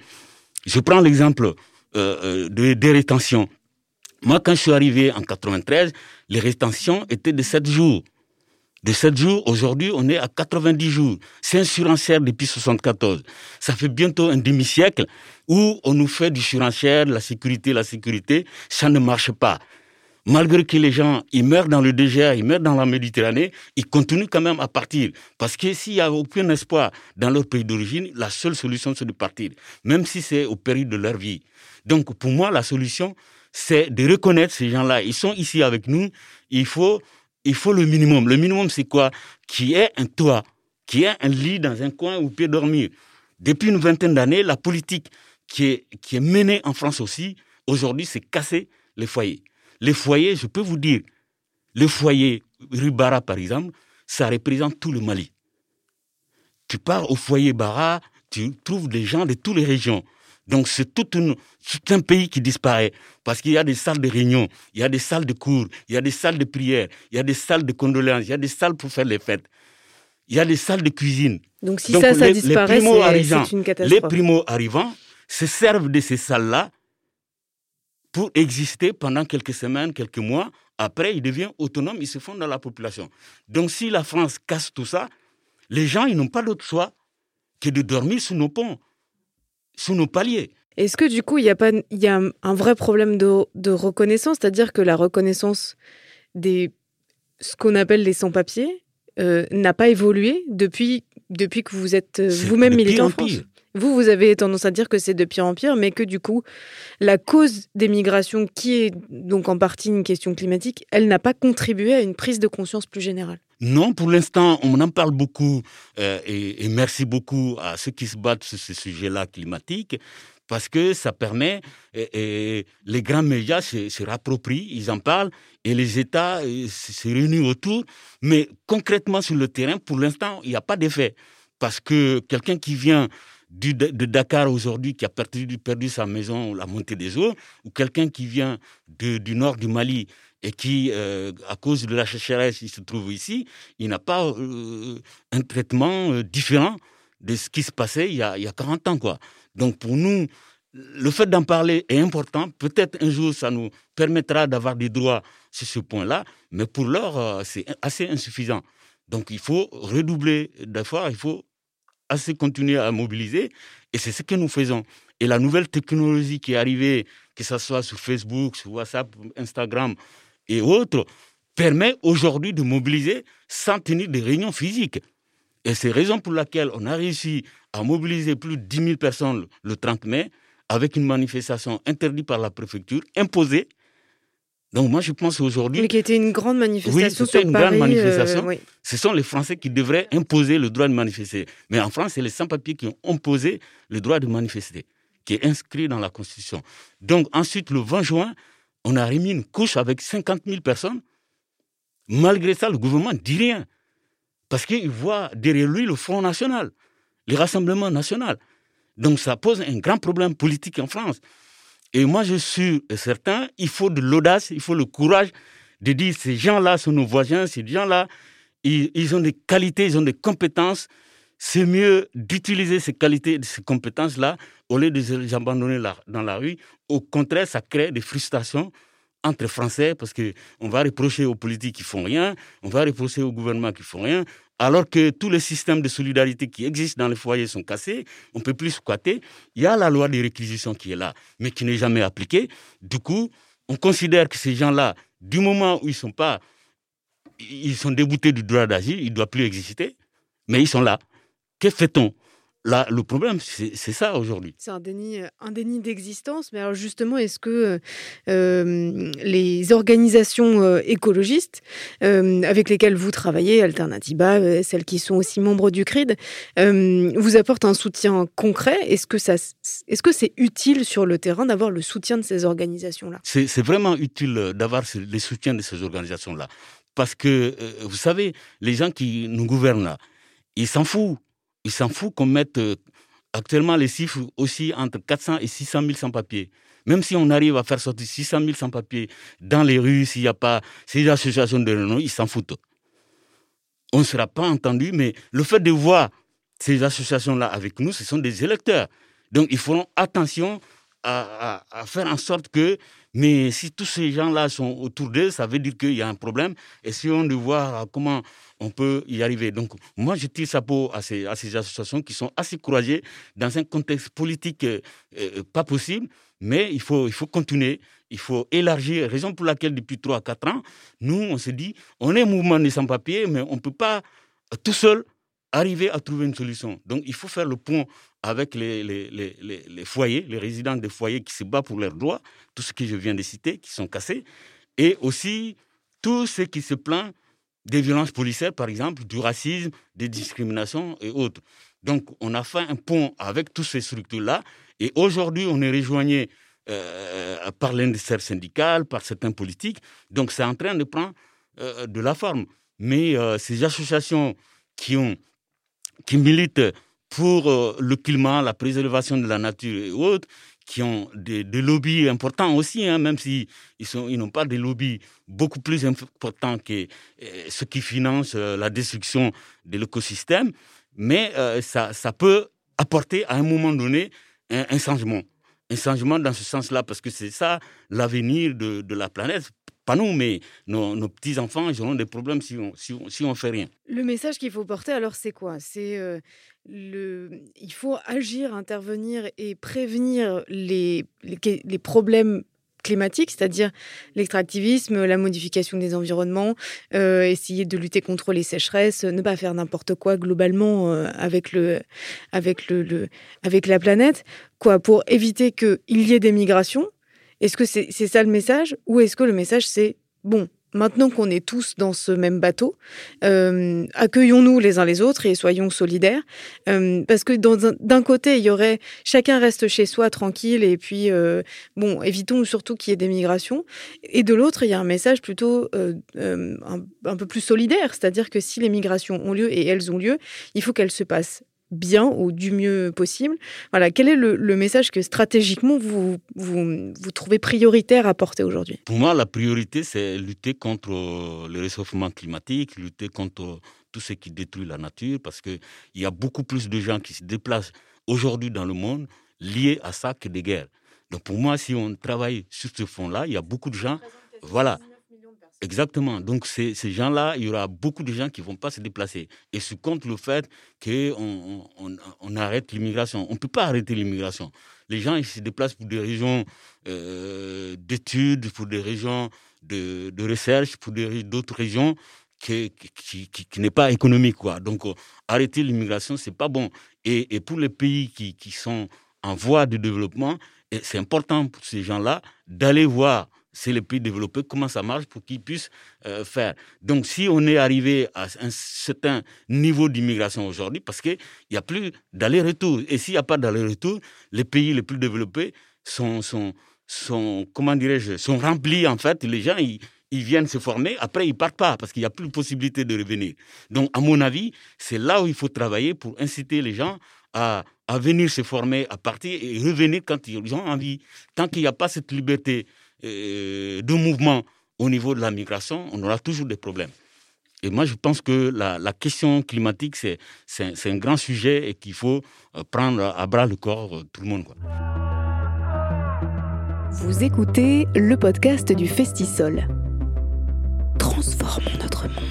Speaker 5: Je prends l'exemple euh, des rétentions. Moi, quand je suis arrivé en 93, les rétentions étaient de 7 jours de 7 jours, aujourd'hui, on est à 90 jours. C'est un surenchère depuis 74. Ça fait bientôt un demi-siècle où on nous fait du surenchère, la sécurité, la sécurité. Ça ne marche pas. Malgré que les gens, ils meurent dans le désert, ils meurent dans la Méditerranée, ils continuent quand même à partir. Parce que s'il n'y a aucun espoir dans leur pays d'origine, la seule solution, c'est de partir. Même si c'est au péril de leur vie. Donc, pour moi, la solution, c'est de reconnaître ces gens-là. Ils sont ici avec nous. Il faut il faut le minimum. Le minimum, c'est quoi? Qui est un toit, qui est un lit dans un coin où peut dormir. Depuis une vingtaine d'années, la politique qui est, qui est menée en France aussi, aujourd'hui, c'est casser les foyers. Les foyers, je peux vous dire, le foyer Ribara, par exemple, ça représente tout le Mali. Tu pars au foyer Bara, tu trouves des gens de toutes les régions. Donc c'est tout, un pays qui disparaît parce qu'il y a des salles de réunion, il y a des salles de cours, il y a des salles de prière, il y a des salles de condoléances, il y a des salles pour faire les fêtes, il y a des salles de cuisine.
Speaker 1: Donc si ça, ça disparaît, c'est une catastrophe.
Speaker 5: Les primo-arrivants se servent de ces salles-là pour exister pendant quelques semaines, quelques mois. Après, ils deviennent autonomes, ils se font dans la population. Donc si la France casse tout ça, les gens, ils n'ont pas d'autre choix que de dormir sous nos ponts sous nos paliers.
Speaker 1: Est-ce que du coup, il y a, pas, il y a un vrai problème de, reconnaissance, c'est-à-dire que la reconnaissance des ce qu'on appelle les sans-papiers euh, n'a pas évolué depuis, depuis que vous êtes euh, vous-même militant en France? Vous, vous avez tendance à dire que c'est de pire en pire, mais que du coup, la cause des migrations, qui est donc en partie une question climatique, elle n'a pas contribué à une prise de conscience plus générale.
Speaker 5: Non, pour l'instant, on en parle beaucoup euh, et, merci beaucoup à ceux qui se battent sur ce sujet-là climatique parce que ça permet, et, les grands médias se, se ils en parlent, et les États euh, se réunissent autour. Mais concrètement sur le terrain, pour l'instant, il n'y a pas d'effet. Parce que quelqu'un qui vient de Dakar aujourd'hui, qui a perdu, perdu, sa maison, la montée des eaux, ou quelqu'un qui vient du nord du Mali, et qui, euh, à cause de la sécheresse, il se trouve ici, il n'a pas euh, un traitement euh, différent de ce qui se passait il y, a, il y a 40 ans. Quoi. Donc pour nous, le fait d'en parler est important. Peut-être un jour, ça nous permettra d'avoir des droits sur ce point-là, mais pour l'heure, c'est assez insuffisant. Donc il faut redoubler d'efforts, il faut assez continuer à mobiliser. Et c'est ce que nous faisons. Et la nouvelle technologie qui est arrivée, que ce soit sur Facebook, sur WhatsApp, Instagram et autres, permet aujourd'hui de mobiliser sans tenir des réunions physiques. Et c'est raison pour laquelle on a réussi à mobiliser plus de 10 000 personnes le 30 mai avec une manifestation interdite par la préfecture, imposée. Donc moi je pense aujourd'hui...
Speaker 1: Mais qui était une grande manifestation
Speaker 5: oui, une grande
Speaker 1: euh,
Speaker 5: manifestation. Ce sont les Français qui devraient imposer le droit de manifester. Mais en France, c'est les sans-papiers qui ont imposé le droit de manifester, qui est inscrit dans la Constitution. Donc ensuite, le 20 juin, on a remis une couche avec 50 000 personnes. Malgré ça, le gouvernement ne dit rien. Parce qu'il voit derrière lui le Front National, le Rassemblement National. Donc ça pose un grand problème politique en France. Et moi, je suis certain, il faut de l'audace, il faut le courage de dire ces gens-là sont nos voisins, ces gens-là, ils, ont des qualités, ils ont des compétences. C'est mieux d'utiliser ces qualités, ces compétences-là, au lieu de les abandonner dans la rue. Au contraire, ça crée des frustrations entre Français parce qu'on va reprocher aux politiques qui font rien, on va reprocher au gouvernement qui font rien, alors que tous les systèmes de solidarité qui existent dans les foyers sont cassés, on ne peut plus squatter. Il y a la loi des réquisitions qui est là, mais qui n'est jamais appliquée. Du coup, on considère que ces gens-là, du moment où ils sont pas, ils sont déboutés du droit d'agir, ils ne doivent plus exister, mais ils sont là. Que fait-on? Là, le problème, c'est ça aujourd'hui.
Speaker 1: C'est un déni, un déni d'existence. Mais alors justement, est-ce que euh, les organisations euh, écologistes euh, avec lesquelles vous travaillez, Alternativa, celles qui sont aussi membres du CRID, vous apportent un soutien concret? Est-ce que ça, est-ce que c'est utile sur le terrain d'avoir le soutien de ces organisations-là?
Speaker 5: C'est vraiment utile d'avoir le soutien de ces organisations-là, parce que vous savez, les gens qui nous gouvernent là, ils s'en foutent il s'en fout qu'on mette euh, actuellement les chiffres aussi entre 400 et 600 000 sans-papiers. Même si on arrive à faire sortir 600 000 sans-papiers dans les rues, s'il n'y a pas ces associations de renom, ils s'en foutent. On ne sera pas entendu, mais le fait de voir ces associations-là avec nous, ce sont des électeurs. Donc, ils feront attention à, faire en sorte que, mais si tous ces gens-là sont autour d'eux, ça veut dire qu'il y a un problème. Essayons de voir comment on peut y arriver. Donc, moi, je tire chapeau à ces, à ces associations qui sont assez courageuses dans un contexte politique euh, euh, pas possible, mais il faut, il faut continuer, il faut élargir. Raison pour laquelle, depuis 3 4 ans, nous, on se dit, on est un mouvement de sans-papiers, mais on ne peut pas euh, tout seul arriver à trouver une solution. Donc, il faut faire le pont avec les, les, les, les, foyers, les résidents des foyers qui se battent pour leurs droits, tout ce que je viens de citer, qui sont cassés, et aussi tous ceux qui se plaignent des violences policières, par exemple, du racisme, des discriminations et autres. Donc, on a fait un pont avec toutes ces structures-là, et aujourd'hui, on est rejoigné euh, par l'industrie syndicale, par certains politiques. Donc, c'est en train de prendre euh, de la forme. Mais euh, ces associations qui ont qui militent pour euh, le climat, la préservation de la nature et autres, qui ont des, lobbies importants aussi, hein, même s'ils ils n'ont pas des lobbies beaucoup plus importants que euh, ceux qui financent euh, la destruction de l'écosystème, mais ça, ça, peut apporter à un moment donné un, changement. Un changement dans ce sens-là, parce que c'est ça l'avenir de, la planète pas nous, mais nos, petits-enfants, ils auront des problèmes si on si on, si on fait rien.
Speaker 1: Le message qu'il faut porter, alors, c'est quoi? C'est euh, le, il faut agir, intervenir et prévenir les, les, problèmes climatiques, c'est-à-dire l'extractivisme, la modification des environnements, euh, essayer de lutter contre les sécheresses, ne pas faire n'importe quoi globalement euh, avec, le, avec, le, avec la planète, quoi, pour éviter qu'il y ait des migrations, est-ce que c'est ça le message Ou est-ce que le message c'est bon, maintenant qu'on est tous dans ce même bateau, euh, accueillons-nous les uns les autres et soyons solidaires. Euh, parce que d'un côté, il y aurait chacun reste chez soi tranquille et puis, euh, bon, évitons surtout qu'il y ait des migrations. Et de l'autre, il y a un message plutôt un, un, peu plus solidaire, c'est-à-dire que si les migrations ont lieu et elles ont lieu, il faut qu'elles se passent bien ou du mieux possible. Voilà, quel est le, message que stratégiquement vous, vous, vous, trouvez prioritaire à porter aujourd'hui?
Speaker 5: Pour moi, la priorité, c'est lutter contre le réchauffement climatique, lutter contre tout ce qui détruit la nature, parce qu'il y a beaucoup plus de gens qui se déplacent aujourd'hui dans le monde liés à ça que des guerres. Donc pour moi, si on travaille sur ce fond-là, il y a beaucoup de gens... Voilà. Exactement. Donc, ces, gens-là, il y aura beaucoup de gens qui ne vont pas se déplacer. Et ce compte le fait qu'on on, on, arrête l'immigration. On ne peut pas arrêter l'immigration. Les gens, ils se déplacent pour des régions euh, d'études, pour des régions de, de recherche, pour d'autres régions qui, qui, qui, qui n'est pas économique. Quoi. Donc, euh, arrêter l'immigration, c'est pas bon. Et, et, pour les pays qui, qui sont en voie de développement, c'est important pour ces gens-là d'aller voir c'est les pays développés, comment ça marche pour qu'ils puissent euh, faire. Donc, si on est arrivé à un certain niveau d'immigration aujourd'hui, parce qu'il n'y a plus d'aller-retour, et s'il n'y a pas d'aller-retour, les pays les plus développés sont, sont, sont comment dirais-je, sont remplis, en fait, les gens, ils, ils viennent se former, après ils partent pas parce qu'il n'y a plus de possibilité de revenir. Donc, à mon avis, c'est là où il faut travailler pour inciter les gens à, à venir se former, à partir et revenir quand ils ont envie. Tant qu'il n'y a pas cette liberté de mouvement au niveau de la migration, on aura toujours des problèmes. Et moi, je pense que la, question climatique, c'est un, grand sujet et qu'il faut euh, prendre à bras le corps euh, tout le monde.
Speaker 1: Vous écoutez le podcast du Festisol. Transformons notre monde.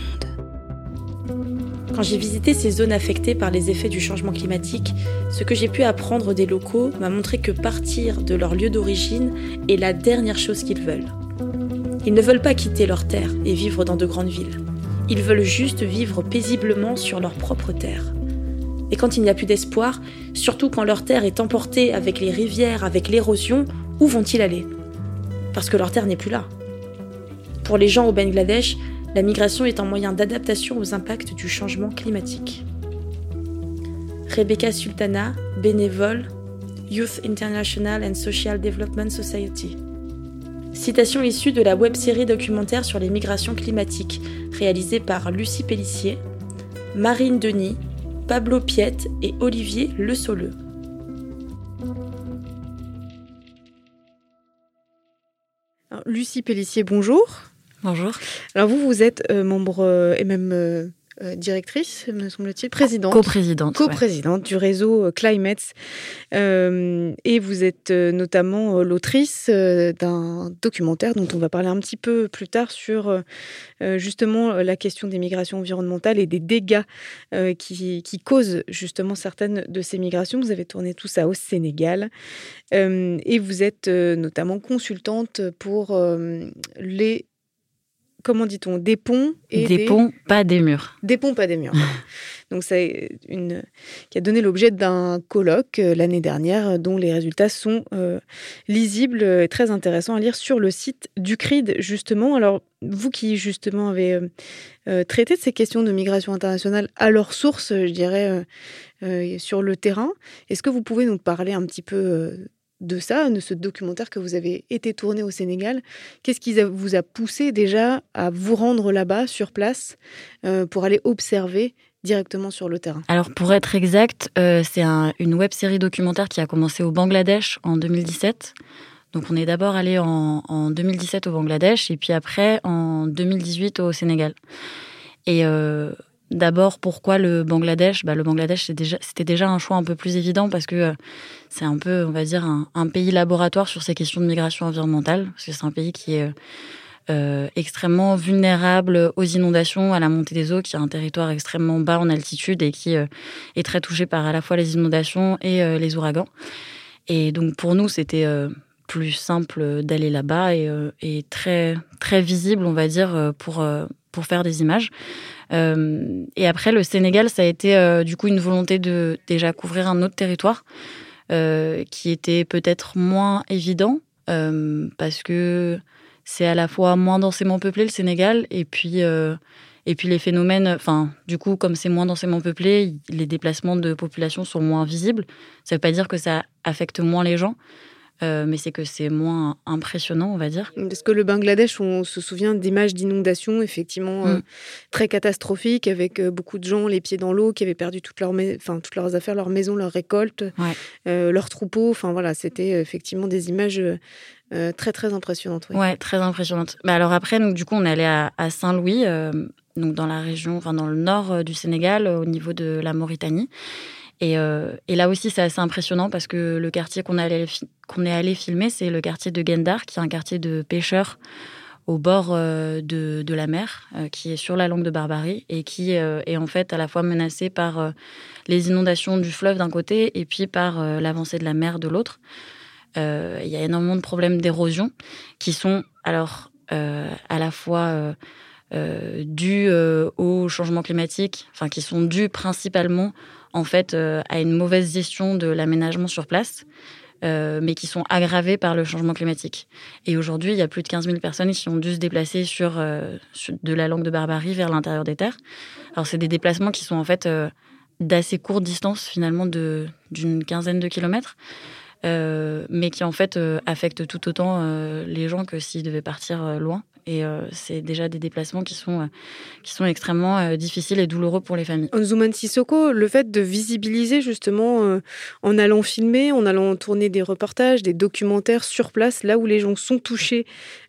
Speaker 4: Quand j'ai visité ces zones affectées par les effets du changement climatique, ce que j'ai pu apprendre des locaux m'a montré que partir de leur lieu d'origine est la dernière chose qu'ils veulent. Ils ne veulent pas quitter leur terre et vivre dans de grandes villes. Ils veulent juste vivre paisiblement sur leur propre terre. Et quand il n'y a plus d'espoir, surtout quand leur terre est emportée avec les rivières, avec l'érosion, où vont-ils aller? Parce que leur terre n'est plus là. Pour les gens au Bangladesh, la migration est un moyen d'adaptation aux impacts du changement climatique. Rebecca Sultana, bénévole, Youth International and Social Development Society. Citation issue de la web-série documentaire sur les migrations climatiques, réalisée par Lucie Pellissier, Marine Denis, Pablo Piette et Olivier Le Soleux.
Speaker 1: Lucie Pellissier, bonjour.
Speaker 7: Bonjour.
Speaker 1: Alors vous, vous êtes euh, membre euh, et même euh, directrice, me semble-t-il, présidente.
Speaker 7: Co-présidente.
Speaker 1: Co-présidente ouais. du réseau Climates. Et vous êtes notamment l'autrice d'un documentaire dont on va parler un petit peu plus tard sur justement la question des migrations environnementales et des dégâts qui, qui, causent justement certaines de ces migrations. Vous avez tourné tout ça au Sénégal. et vous êtes notamment consultante pour les comment dit-on, des ponts
Speaker 7: et des, des, ponts, pas des murs.
Speaker 1: Des ponts, pas des murs. Donc c'est une qui a donné l'objet d'un colloque euh, l'année dernière dont les résultats sont euh, lisibles et très intéressants à lire sur le site du CRID justement. Alors vous qui justement avez euh, traité de ces questions de migration internationale à leur source, je dirais, euh, sur le terrain, est-ce que vous pouvez nous parler un petit peu de ça, de ce documentaire que vous avez été tourné au Sénégal. Qu'est-ce qui vous a poussé déjà à vous rendre là-bas, sur place, euh, pour aller observer directement sur le terrain?
Speaker 7: Alors pour être exact, euh, c'est un, une web série documentaire qui a commencé au Bangladesh en 2017. Donc on est d'abord allé en, en, 2017 au Bangladesh et puis après en 2018 au Sénégal. Et euh, D'abord, pourquoi le Bangladesh? Bah, Le Bangladesh, c'était déjà, déjà, un choix un peu plus évident parce que euh, c'est un peu, on va dire, un, pays laboratoire sur ces questions de migration environnementale. Parce que c'est un pays qui est euh, extrêmement vulnérable aux inondations, à la montée des eaux, qui a un territoire extrêmement bas en altitude et qui euh, est très touché par à la fois les inondations et euh, les ouragans. Et donc, pour nous, c'était plus simple d'aller là-bas et, et, très, très visible, on va dire, pour, pour faire des images. Euh, et après, le Sénégal, ça a été euh, du coup une volonté de déjà couvrir un autre territoire euh, qui était peut-être moins évident parce que c'est à la fois moins densément peuplé le Sénégal et puis et puis les phénomènes, enfin, du coup, comme c'est moins densément peuplé, les déplacements de population sont moins visibles. Ça ne veut pas dire que ça affecte moins les gens, euh, mais c'est que c'est moins impressionnant, on va dire.
Speaker 1: Parce que le Bangladesh, on se souvient d'images d'inondations, effectivement, mm. euh, très catastrophiques, avec euh, beaucoup de gens les pieds dans l'eau, qui avaient perdu toutes leurs, enfin, toutes leurs affaires, leurs maisons, leurs récoltes,
Speaker 7: ouais.
Speaker 1: Leurs troupeaux. Enfin voilà, c'était effectivement des images euh, très très impressionnantes.
Speaker 7: Oui. Ouais, très impressionnantes. Bah, alors après, donc, du coup, on est allé à, à Saint-Louis, donc dans la région, enfin dans le nord du Sénégal, au niveau de la Mauritanie. Et, euh, et, là aussi, c'est assez impressionnant parce que le quartier qu'on est allé filmer, c'est le quartier de Gendar, qui est un quartier de pêcheurs au bord de, de, la mer, qui est sur la langue de Barbarie et qui est en fait à la fois menacée par les inondations du fleuve d'un côté et puis par l'avancée de la mer de l'autre. Il y a énormément de problèmes d'érosion qui sont alors à la fois dus au changement climatique, enfin qui sont dus principalement en fait à une mauvaise gestion de l'aménagement sur place. Euh, mais qui sont aggravés par le changement climatique. Et aujourd'hui, il y a plus de 15 000 personnes qui ont dû se déplacer euh, sur, de la langue de Barbarie vers l'intérieur des terres. Alors, c'est des déplacements qui sont en fait euh, d'assez courte distance, finalement, d'une quinzaine de kilomètres. mais qui en fait affectent tout autant les gens que s'ils devaient partir loin. Et euh, c'est déjà des déplacements qui sont, euh, qui sont extrêmement euh, difficiles et douloureux pour les familles.
Speaker 1: Onzuman Sissoko, le fait de visibiliser justement en allant filmer, en allant tourner des reportages, des documentaires sur place, là où les gens sont touchés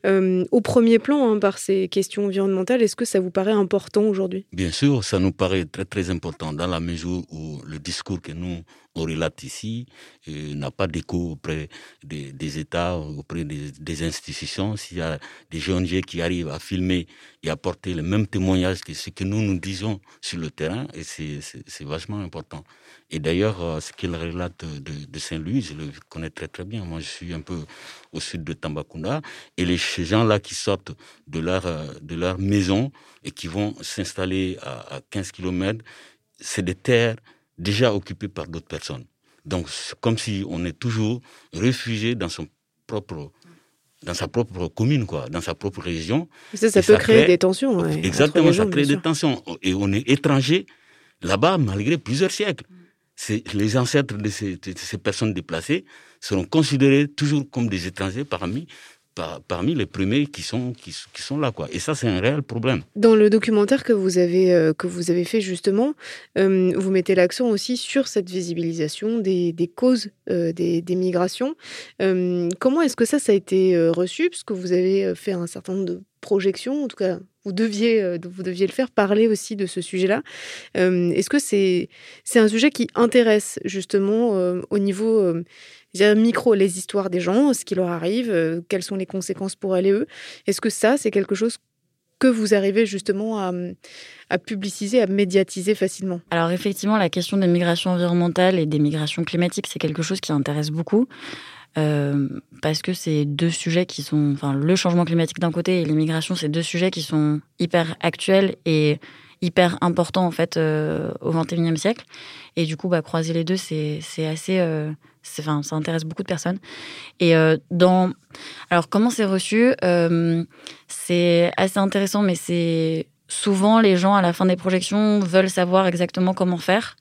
Speaker 1: au premier plan hein, par ces questions environnementales, est-ce que ça vous paraît important aujourd'hui?
Speaker 5: Bien sûr, ça nous paraît très très important dans la mesure où le discours que nous on relate ici n'a pas d'écho auprès des, États, auprès des, institutions. S'il y a des ONG qui arrivent à filmer et à porter le même témoignage que ce que nous nous disons sur le terrain, et c'est vachement important. Et d'ailleurs, euh, ce qu'il relate de, Saint-Louis, je le connais très très bien. Moi, je suis un peu au sud de Tambacounda, et les gens-là qui sortent de leur, euh, de leur maison et qui vont s'installer à, à 15 km, c'est des terres déjà occupé par d'autres personnes. Donc, c'est comme si on est toujours réfugié dans son propre dans sa propre commune, quoi, dans sa propre région.
Speaker 1: Ça, ça peut créer des tensions.
Speaker 5: Exactement, ça crée des tensions. Et on est étranger là-bas malgré plusieurs siècles. Les ancêtres de ces, de ces, personnes déplacées seront considérés toujours comme des étrangers parmi parmi les premiers qui sont, qui, sont là. Quoi. Et ça, c'est un réel problème.
Speaker 1: Dans le documentaire que vous avez, euh, que vous avez fait, justement, euh, vous mettez l'accent aussi sur cette visibilisation des, causes euh, des, des, migrations. comment est-ce que ça, ça a été reçu? Parce que vous avez fait un certain nombre de projections, en tout cas, vous deviez, vous deviez le faire, parler aussi de ce sujet-là. est-ce que c'est c'est un sujet qui intéresse, justement, au niveau micro les histoires des gens, ce qui leur arrive, euh, quelles sont les conséquences pour elles et eux. Est-ce que ça, c'est quelque chose que vous arrivez justement à, publiciser, à médiatiser facilement?
Speaker 7: Alors effectivement, la question des migrations environnementales et des migrations climatiques, c'est quelque chose qui intéresse beaucoup. Euh, parce que c'est deux sujets qui sont, enfin, le changement climatique d'un côté et l'immigration, c'est deux sujets qui sont hyper actuels et hyper importants en fait euh, au XXIe siècle. Et du coup, bah, croiser les deux, c'est assez, enfin, ça intéresse beaucoup de personnes. Et euh, dans, alors comment c'est reçu euh, C'est assez intéressant, mais c'est souvent les gens à la fin des projections veulent savoir exactement comment faire.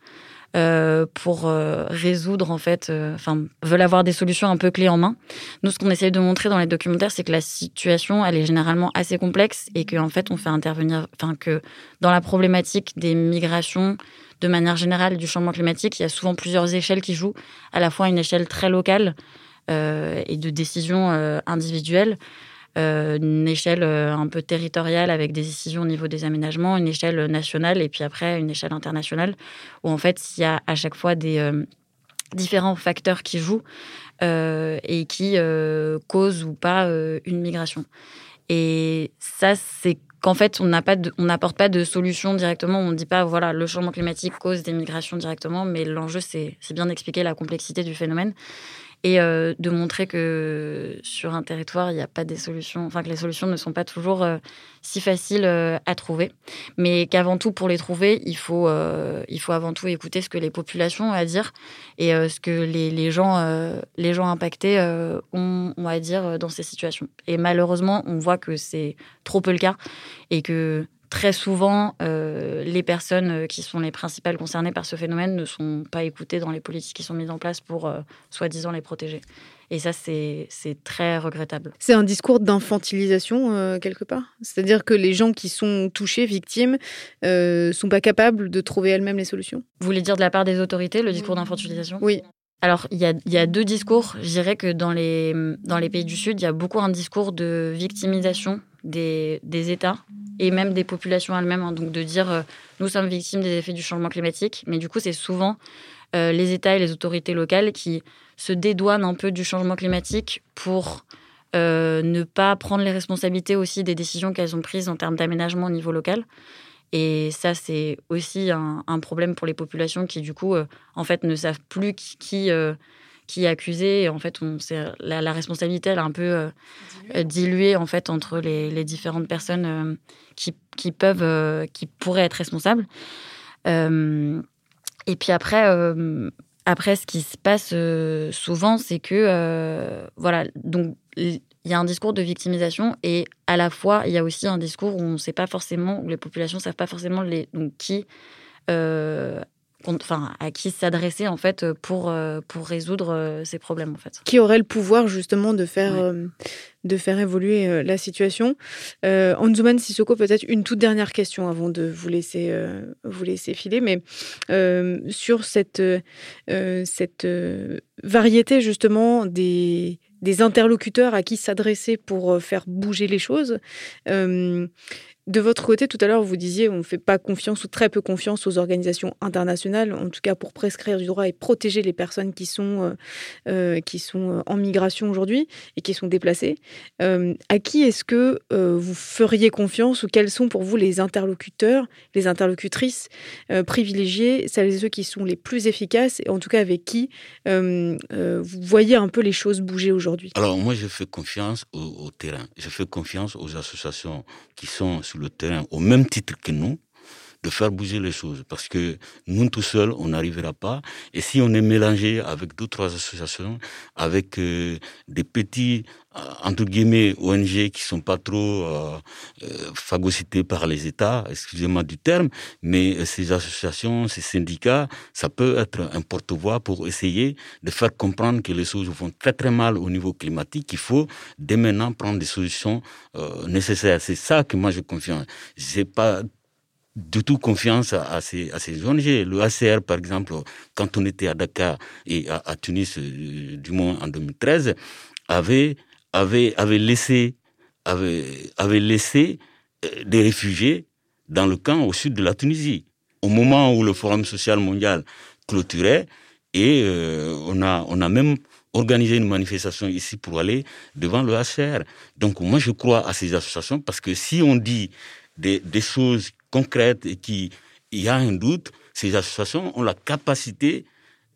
Speaker 7: Euh, pour résoudre en fait, enfin veulent avoir des solutions un peu clés en main. Nous, ce qu'on essaye de montrer dans les documentaires, c'est que la situation, elle est généralement assez complexe et qu'en fait, on fait intervenir, enfin que dans la problématique des migrations, de manière générale du changement climatique, il y a souvent plusieurs échelles qui jouent, à la fois une échelle très locale euh, et de décisions euh, individuelles, euh, une échelle un peu territoriale avec des décisions au niveau des aménagements, une échelle nationale et puis après une échelle internationale, où en fait il y a à chaque fois des différents facteurs qui jouent et qui causent ou pas une migration. Et ça, c'est qu'en fait, on n'apporte pas de solution directement. On ne dit pas, voilà, le changement climatique cause des migrations directement, mais l'enjeu, c'est bien d'expliquer la complexité du phénomène et euh, de montrer que sur un territoire, il n'y a pas des solutions, enfin que les solutions ne sont pas toujours euh, si faciles euh, à trouver, mais qu'avant tout, pour les trouver, il faut, il faut avant tout écouter ce que les populations ont à dire et ce que les, gens, les gens impactés ont, ont, à dire dans ces situations. Et malheureusement, on voit que c'est trop peu le cas et que très souvent, euh, les personnes euh, qui sont les principales concernées par ce phénomène ne sont pas écoutées dans les politiques qui sont mises en place pour, euh, soi-disant, les protéger. Et ça, c'est très regrettable.
Speaker 1: C'est un discours d'infantilisation, quelque part? C'est-à-dire que les gens qui sont touchés, victimes, ne sont pas capables de trouver elles-mêmes les solutions?
Speaker 7: Vous voulez dire de la part des autorités, le discours d'infantilisation?
Speaker 1: Oui.
Speaker 7: Alors, il y a, y a, deux discours. Je dirais que dans les, dans les pays du Sud, il y a beaucoup un discours de victimisation des, États et même des populations elles-mêmes. Hein. donc de dire euh, nous sommes victimes des effets du changement climatique, mais du coup c'est souvent euh, les États et les autorités locales qui se dédouanent un peu du changement climatique pour ne pas prendre les responsabilités aussi des décisions qu'elles ont prises en termes d'aménagement au niveau local. Et ça, c'est aussi un, problème pour les populations qui, du coup, en fait, ne savent plus qui, qui, qui est accusé. Et en fait, on, la, la, responsabilité, elle est un peu diluée, en fait, entre les, les différentes personnes qui, qui, peuvent, qui pourraient être responsables. et puis après, après, ce qui se passe souvent, c'est que, voilà, donc il y a un discours de victimisation et à la fois, il y a aussi un discours où on ne sait pas forcément, où les populations ne savent pas forcément les, donc, qui, euh, enfin, à qui s'adresser en fait pour, euh, pour résoudre euh, ces problèmes en fait.
Speaker 1: Qui aurait le pouvoir justement de faire, de faire évoluer la situation. Euh, Anzuman Sissoko, peut-être une toute dernière question avant de vous laisser, vous laisser filer, mais sur cette, cette variété justement des des interlocuteurs à qui s'adresser pour euh, faire bouger les choses. Euh, de votre côté, tout à l'heure, vous disiez on ne fait pas confiance ou très peu confiance aux organisations internationales, en tout cas pour prescrire du droit et protéger les personnes qui sont, euh, euh qui sont euh, en migration aujourd'hui et qui sont déplacées. À qui est-ce que vous feriez confiance ou quels sont pour vous les interlocuteurs, les interlocutrices privilégiées, celles et ceux qui sont les plus efficaces et en tout cas avec qui vous voyez un peu les choses bouger aujourd'hui?
Speaker 5: Alors moi, je fais confiance au, terrain. Je fais confiance aux associations qui sont le terrain au même titre que nous, de faire bouger les choses. Parce que nous, tout seuls, on n'arrivera pas. Et si on est mélangé avec d'autres associations, avec euh, des petits, euh, entre guillemets, ONG qui sont pas trop euh, euh, phagocytés par les États, excusez-moi du terme, mais ces associations, ces syndicats, ça peut être un porte-voix pour essayer de faire comprendre que les choses vont très très mal au niveau climatique, qu'il faut dès maintenant prendre des solutions nécessaires. C'est ça que moi je confie. J'ai pas du tout confiance à, ces, à ces ONG. Le ACR, par exemple, quand on était à Dakar et à, Tunis, euh, du moins en 2013, avait, avait, avait laissé, avait, avait laissé euh, des réfugiés dans le camp au sud de la Tunisie. Au moment où le Forum social mondial clôturait, et euh, on, a, on a même organisé une manifestation ici pour aller devant le HCR. Donc moi je crois à ces associations parce que si on dit des, des choses concrètes et qui, y a un doute, ces associations ont la capacité,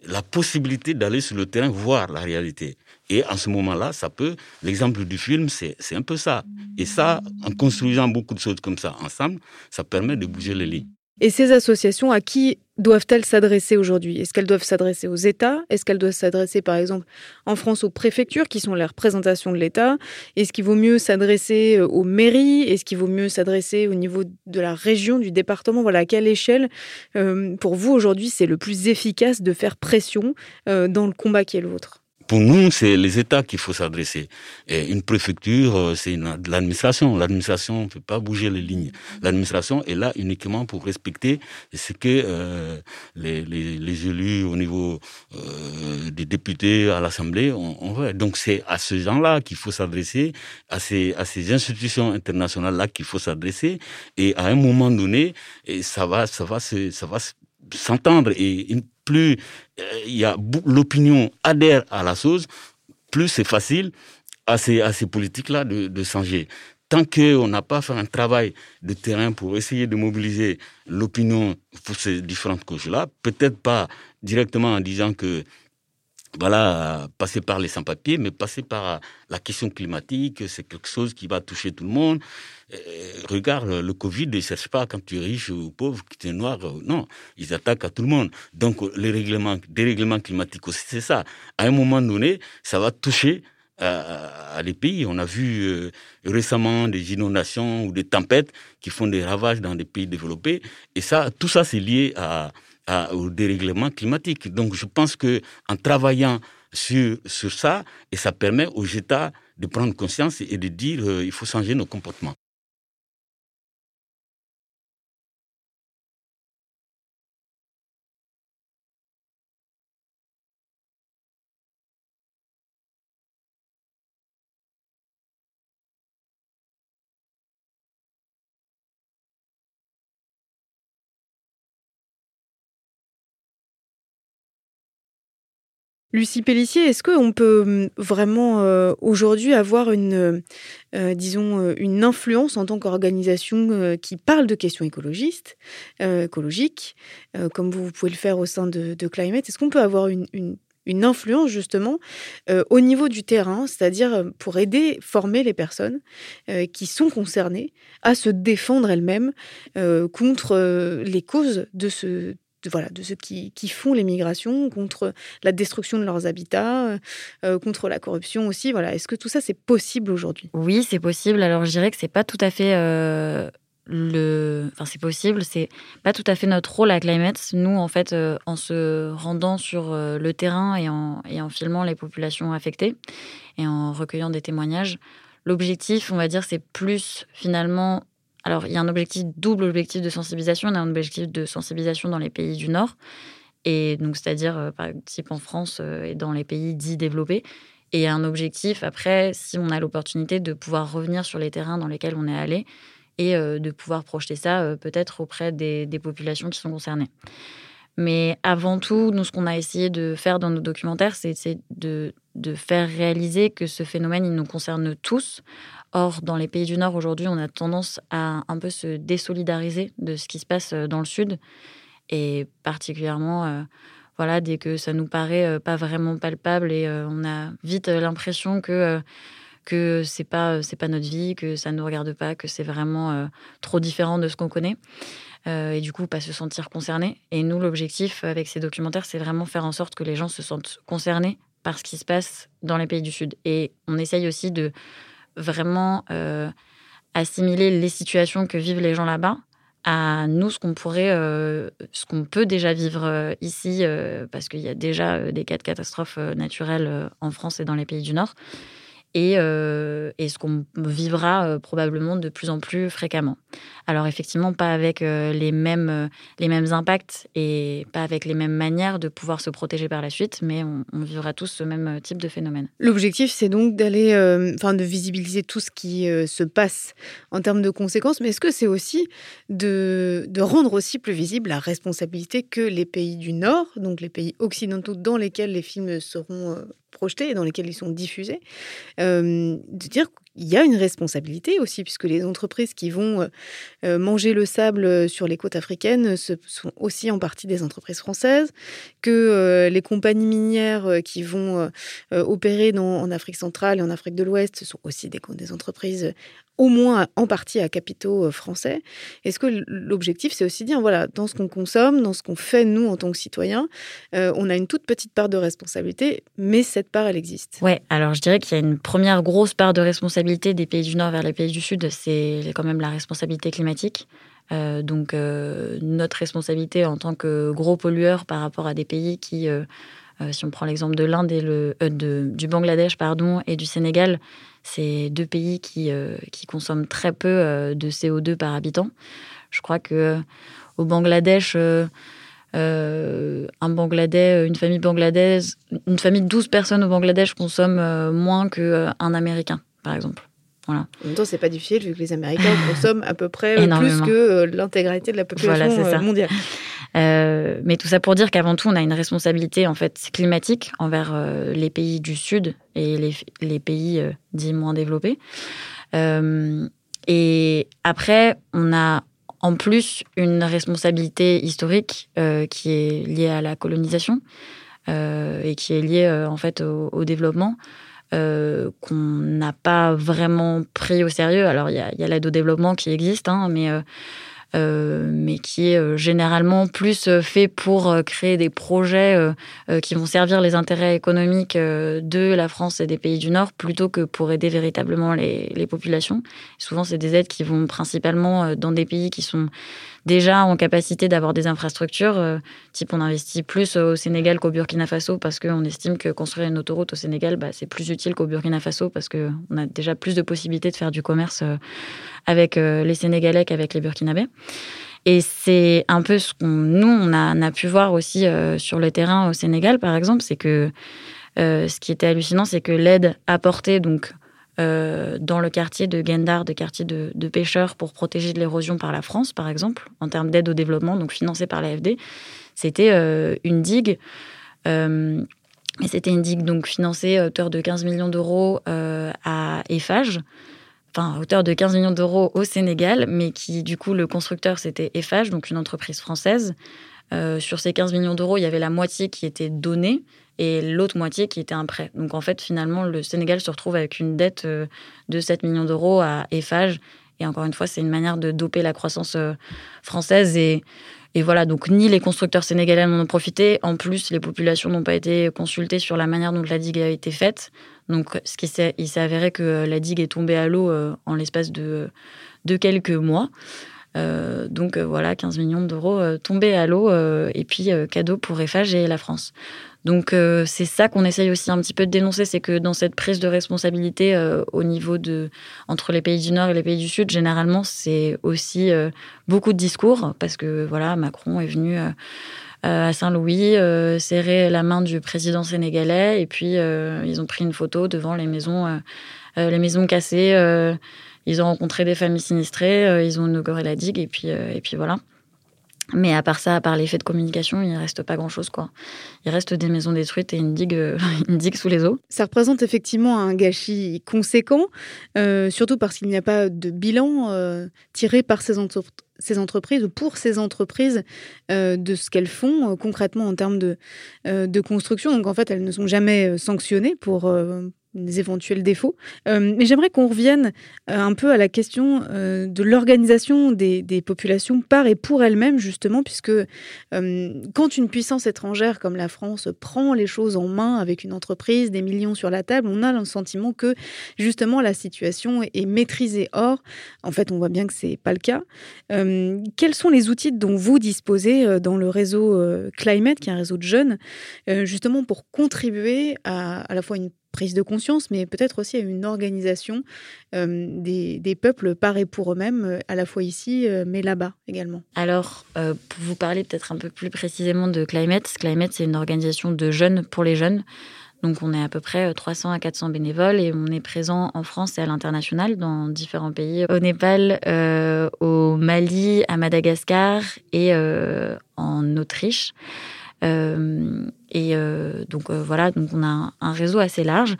Speaker 5: la possibilité d'aller sur le terrain voir la réalité. Et en ce moment-là, ça peut, l'exemple du film, c'est un peu ça. Et ça, en construisant beaucoup de choses comme ça ensemble, ça permet de bouger les lignes.
Speaker 1: Et ces associations, à qui doivent-elles s'adresser aujourd'hui? Est-ce qu'elles doivent s'adresser aux États? Est-ce qu'elles doivent s'adresser, par exemple, en France aux préfectures, qui sont la représentation de l'État? Est-ce qu'il vaut mieux s'adresser euh, aux mairies? Est-ce qu'il vaut mieux s'adresser au niveau de la région, du département? Voilà, à quelle échelle, euh, pour vous, aujourd'hui, c'est le plus efficace de faire pression euh, dans le combat qui est le vôtre?
Speaker 5: Pour nous, c'est les États qu'il faut s'adresser. Une préfecture, euh, c'est l'administration. L'administration ne peut pas bouger les lignes. L'administration est là uniquement pour respecter ce que euh, les, élus au niveau euh, des députés à l'Assemblée ont, veut. Donc c'est à ce gens-là qu'il faut s'adresser, à ces, ces institutions internationales-là qu'il faut s'adresser. Et à un moment donné, ça va s'entendre. Et une plus euh, il a l'opinion adhère à la chose, plus c'est facile à ces, à ces politiques-là de, de changer. Tant qu'on n'a pas fait un travail de terrain pour essayer de mobiliser l'opinion pour ces différentes causes-là, peut-être pas directement en disant que voilà, passer par les sans-papiers, mais passer par la question climatique, c'est quelque chose qui va toucher tout le monde. Euh, regarde, le Covid ne cherche pas quand tu es riche ou pauvre, que tu es noir. Euh, non, ils attaquent à tout le monde. Donc, les règlements, dérèglements climatiques aussi, c'est ça. À un moment donné, ça va toucher à, des pays. On a vu euh, récemment des inondations ou des tempêtes qui font des ravages dans des pays développés. Et ça, tout ça, c'est lié à au dérèglement climatique. Donc je pense que en travaillant sur, ça, et ça permet aux États de prendre conscience et de dire euh, il faut changer nos comportements.
Speaker 1: Lucie Pellissier, est-ce qu'on peut hum, vraiment euh, aujourd'hui avoir une, euh, euh, une influence en tant qu'organisation qui parle de questions écologiques, comme vous, pouvez le faire au sein de, Climate? Est-ce qu'on peut avoir une, une, influence justement au niveau du terrain, c'est-à-dire pour aider, former les personnes qui sont concernées à se défendre elles-mêmes contre les causes de ce de, voilà, de ceux qui, qui, font les migrations, contre la destruction de leurs habitats, euh, euh, contre la corruption aussi. Voilà. Est-ce que tout ça, c'est possible aujourd'hui?
Speaker 7: Oui, c'est possible. Alors, je dirais que c'est pas tout à fait euh, le. Enfin, c'est possible. C'est pas tout à fait notre rôle à Climate. Nous, en fait, en se rendant sur le terrain et en, et en filmant les populations affectées et en recueillant des témoignages, l'objectif, on va dire, c'est plus finalement alors, il y a un objectif, double objectif de sensibilisation. On a un objectif de sensibilisation dans les pays du Nord, et donc c'est-à-dire, euh, par exemple, en France euh, et dans les pays dits développés. Et un objectif, après, si on a l'opportunité de pouvoir revenir sur les terrains dans lesquels on est allé et euh, de pouvoir projeter ça peut-être auprès des, populations qui sont concernées. Mais avant tout, nous, ce qu'on a essayé de faire dans nos documentaires, c'est de, de, faire réaliser que ce phénomène, il nous concerne tous, Or, dans les pays du Nord, aujourd'hui, on a tendance à un peu se désolidariser de ce qui se passe euh, dans le Sud. Et particulièrement, euh, voilà, dès que ça nous paraît euh, pas vraiment palpable et on a vite l'impression que que c'est pas c'est pas notre vie, que ça nous regarde pas, que c'est vraiment trop différent de ce qu'on connaît. et du coup, pas se sentir concerné. Et nous, l'objectif avec ces documentaires, c'est vraiment faire en sorte que les gens se sentent concernés par ce qui se passe dans les pays du Sud. Et on essaye aussi de vraiment euh, assimiler les situations que vivent les gens là-bas à nous ce qu'on pourrait, euh, ce qu'on peut déjà vivre euh, ici, parce qu'il y a déjà des cas de catastrophes naturelles en France et dans les pays du Nord et, euh, et ce qu'on vivra euh, probablement de plus en plus fréquemment. Alors effectivement, pas avec euh, les, mêmes, les mêmes impacts et pas avec les mêmes manières de pouvoir se protéger par la suite, mais on, vivra tous ce même type de phénomène.
Speaker 1: L'objectif, c'est donc d'aller, enfin, de visibiliser tout ce qui se passe en termes de conséquences, mais est-ce que c'est aussi de, de rendre aussi plus visible la responsabilité que les pays du Nord, donc les pays occidentaux dans lesquels les films seront projetés et dans lesquels ils sont diffusés, euh, de dire qu'il y a une responsabilité aussi, puisque les entreprises qui vont euh, euh, manger le sable sur les côtes africaines sont aussi en partie des entreprises françaises, que les compagnies minières qui vont opérer en Afrique centrale et en Afrique de l'Ouest sont aussi des, entreprises au moins en partie à capitaux euh, français. Est-ce que l'objectif, c'est aussi dire, voilà, dans ce qu'on consomme, dans ce qu'on fait nous en tant que citoyens, euh, on a une toute petite part de responsabilité, mais cette part, elle existe.
Speaker 7: Ouais, alors je dirais qu'il y a une première grosse part de responsabilité des pays du Nord vers les pays du Sud, c'est quand même la responsabilité climatique. Euh, donc notre responsabilité en tant que gros pollueur par rapport à des pays qui si on prend l'exemple de l'Inde et le, du Bangladesh pardon, et du Sénégal, c'est deux pays qui, euh, qui consomment très peu euh, de CO2 par habitant. Je crois que euh, au Bangladesh, un Bangladais, une famille bangladaise, une famille de 12 personnes au Bangladesh consomme moins qu'un Américain, par exemple. Voilà.
Speaker 1: En même temps, c'est pas difficile vu que les Américains consomment à peu près plus que l'intégralité de la population mondiale.
Speaker 7: Euh, mais tout ça pour dire qu'avant tout, on a une responsabilité en fait climatique envers euh, les pays du Sud et les, les pays euh, dits moins développés. et après, on a en plus une responsabilité historique qui est liée à la colonisation et qui est liée en fait au, développement. Qu'on n'a pas vraiment pris au sérieux. Alors, il y a, l'aide au développement qui existe, hein, mais euh, mais qui est euh, généralement plus euh, fait pour créer des projets qui vont servir les intérêts économiques de la France et des pays du Nord plutôt que pour aider véritablement les, les populations. Souvent, c'est des aides qui vont principalement dans des pays qui sont déjà en capacité d'avoir des infrastructures. Euh, type, on investit plus au Sénégal qu'au Burkina Faso parce qu'on estime que construire une autoroute au Sénégal, bah, c'est plus utile qu'au Burkina Faso parce qu'on a déjà plus de possibilités de faire du commerce euh, avec euh, les Sénégalais qu'avec les Burkinabés. Et c'est un peu ce qu'on nous on a, on a, pu voir aussi sur le terrain au Sénégal, par exemple, c'est que ce qui était hallucinant, c'est que l'aide apportée donc euh, dans le quartier de Gendar, de quartier de, pêcheurs pour protéger de l'érosion par la France, par exemple, en termes d'aide au développement, donc financée par l'AFD. C'était euh, une digue euh, Et c'était une digue donc financée à hauteur de 15 millions d'euros à Eiffage, enfin à hauteur de 15 millions d'euros au Sénégal, mais qui du coup le constructeur c'était Eiffage, donc une entreprise française. sur ces 15 millions d'euros, il y avait la moitié qui était donnée et l'autre moitié qui était un prêt. Donc en fait, finalement, le Sénégal se retrouve avec une dette euh, de 7 millions d'euros à Eiffage. Et encore une fois, c'est une manière de doper la croissance euh, française. Et, et voilà, donc ni les constructeurs sénégalais n'en ont profité. En plus, les populations n'ont pas été consultées sur la manière dont la digue a été faite. Donc ce qui s'est, il s'est avéré que la digue est tombée à l'eau euh, en l'espace de, de quelques mois. Donc voilà, 15 millions d'euros tombés à l'eau et puis cadeau pour Eiffage et la France. Donc euh, c'est ça qu'on essaye aussi un petit peu de dénoncer, c'est que dans cette prise de responsabilité euh, au niveau de entre les pays du Nord et les pays du Sud, généralement c'est aussi euh, beaucoup de discours parce que voilà Macron est venu à Saint-Louis serrer la main du président sénégalais et puis ils ont pris une photo devant les maisons les maisons cassées. Ils ont rencontré des familles sinistrées, ils ont inauguré la digue et puis et puis voilà. Mais à part ça, à part l'effet de communication, il ne reste pas grand-chose. Il reste des maisons détruites et une digue, euh, une digue sous les eaux.
Speaker 1: Ça représente effectivement un gâchis conséquent, euh, surtout parce qu'il n'y a pas de bilan euh, tiré par ces, ces, entreprises ou pour ces entreprises de ce qu'elles font concrètement en termes de, de construction. Donc en fait, elles ne sont jamais sanctionnées pour des éventuels défauts. Euh, mais j'aimerais qu'on revienne euh, un peu à la question euh, de l'organisation des, populations par et pour elles-mêmes, justement, puisque quand une puissance étrangère comme la France prend les choses en main avec une entreprise, des millions sur la table, on a le sentiment que, justement, la situation est maîtrisée. Or, en fait, on voit bien que ce n'est pas le cas. quels sont les outils dont vous disposez dans le réseau Climate, qui est un réseau de jeunes, justement pour contribuer à, à la fois une prise de conscience, mais peut-être aussi à une organisation euh, des, peuples par et pour eux-mêmes, euh, à la fois ici, euh, mais là-bas également.
Speaker 7: Alors, pour vous parler peut-être un peu plus précisément de Climate, Climate, c'est une organisation de jeunes pour les jeunes. Donc, on est à peu près 300 à 400 bénévoles et on est présent en France et à l'international dans différents pays, au Népal, au Mali, à Madagascar et en Autriche. Euh, et euh, donc euh, voilà, donc on a un, réseau assez large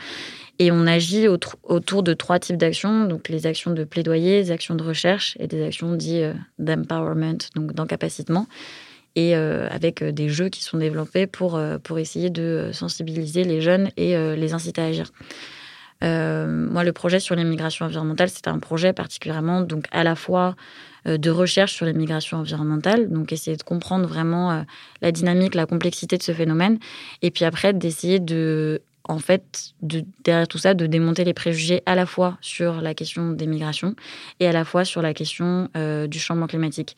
Speaker 7: et on agit autour de trois types d'actions, donc les actions de plaidoyer, les actions de recherche et des actions dites d'empowerment, donc d'encapacitement, et avec des jeux qui sont développés pour, pour essayer de sensibiliser les jeunes et les inciter à agir. Moi, le projet sur l'immigration environnementale, c'est un projet particulièrement donc à la fois euh, de recherche sur les migrations environnementales, donc essayer de comprendre vraiment euh, la dynamique, la complexité de ce phénomène, et puis après d'essayer de en fait, de, derrière tout ça, de démonter les préjugés à la fois sur la question des migrations et à la fois sur la question euh, du changement climatique.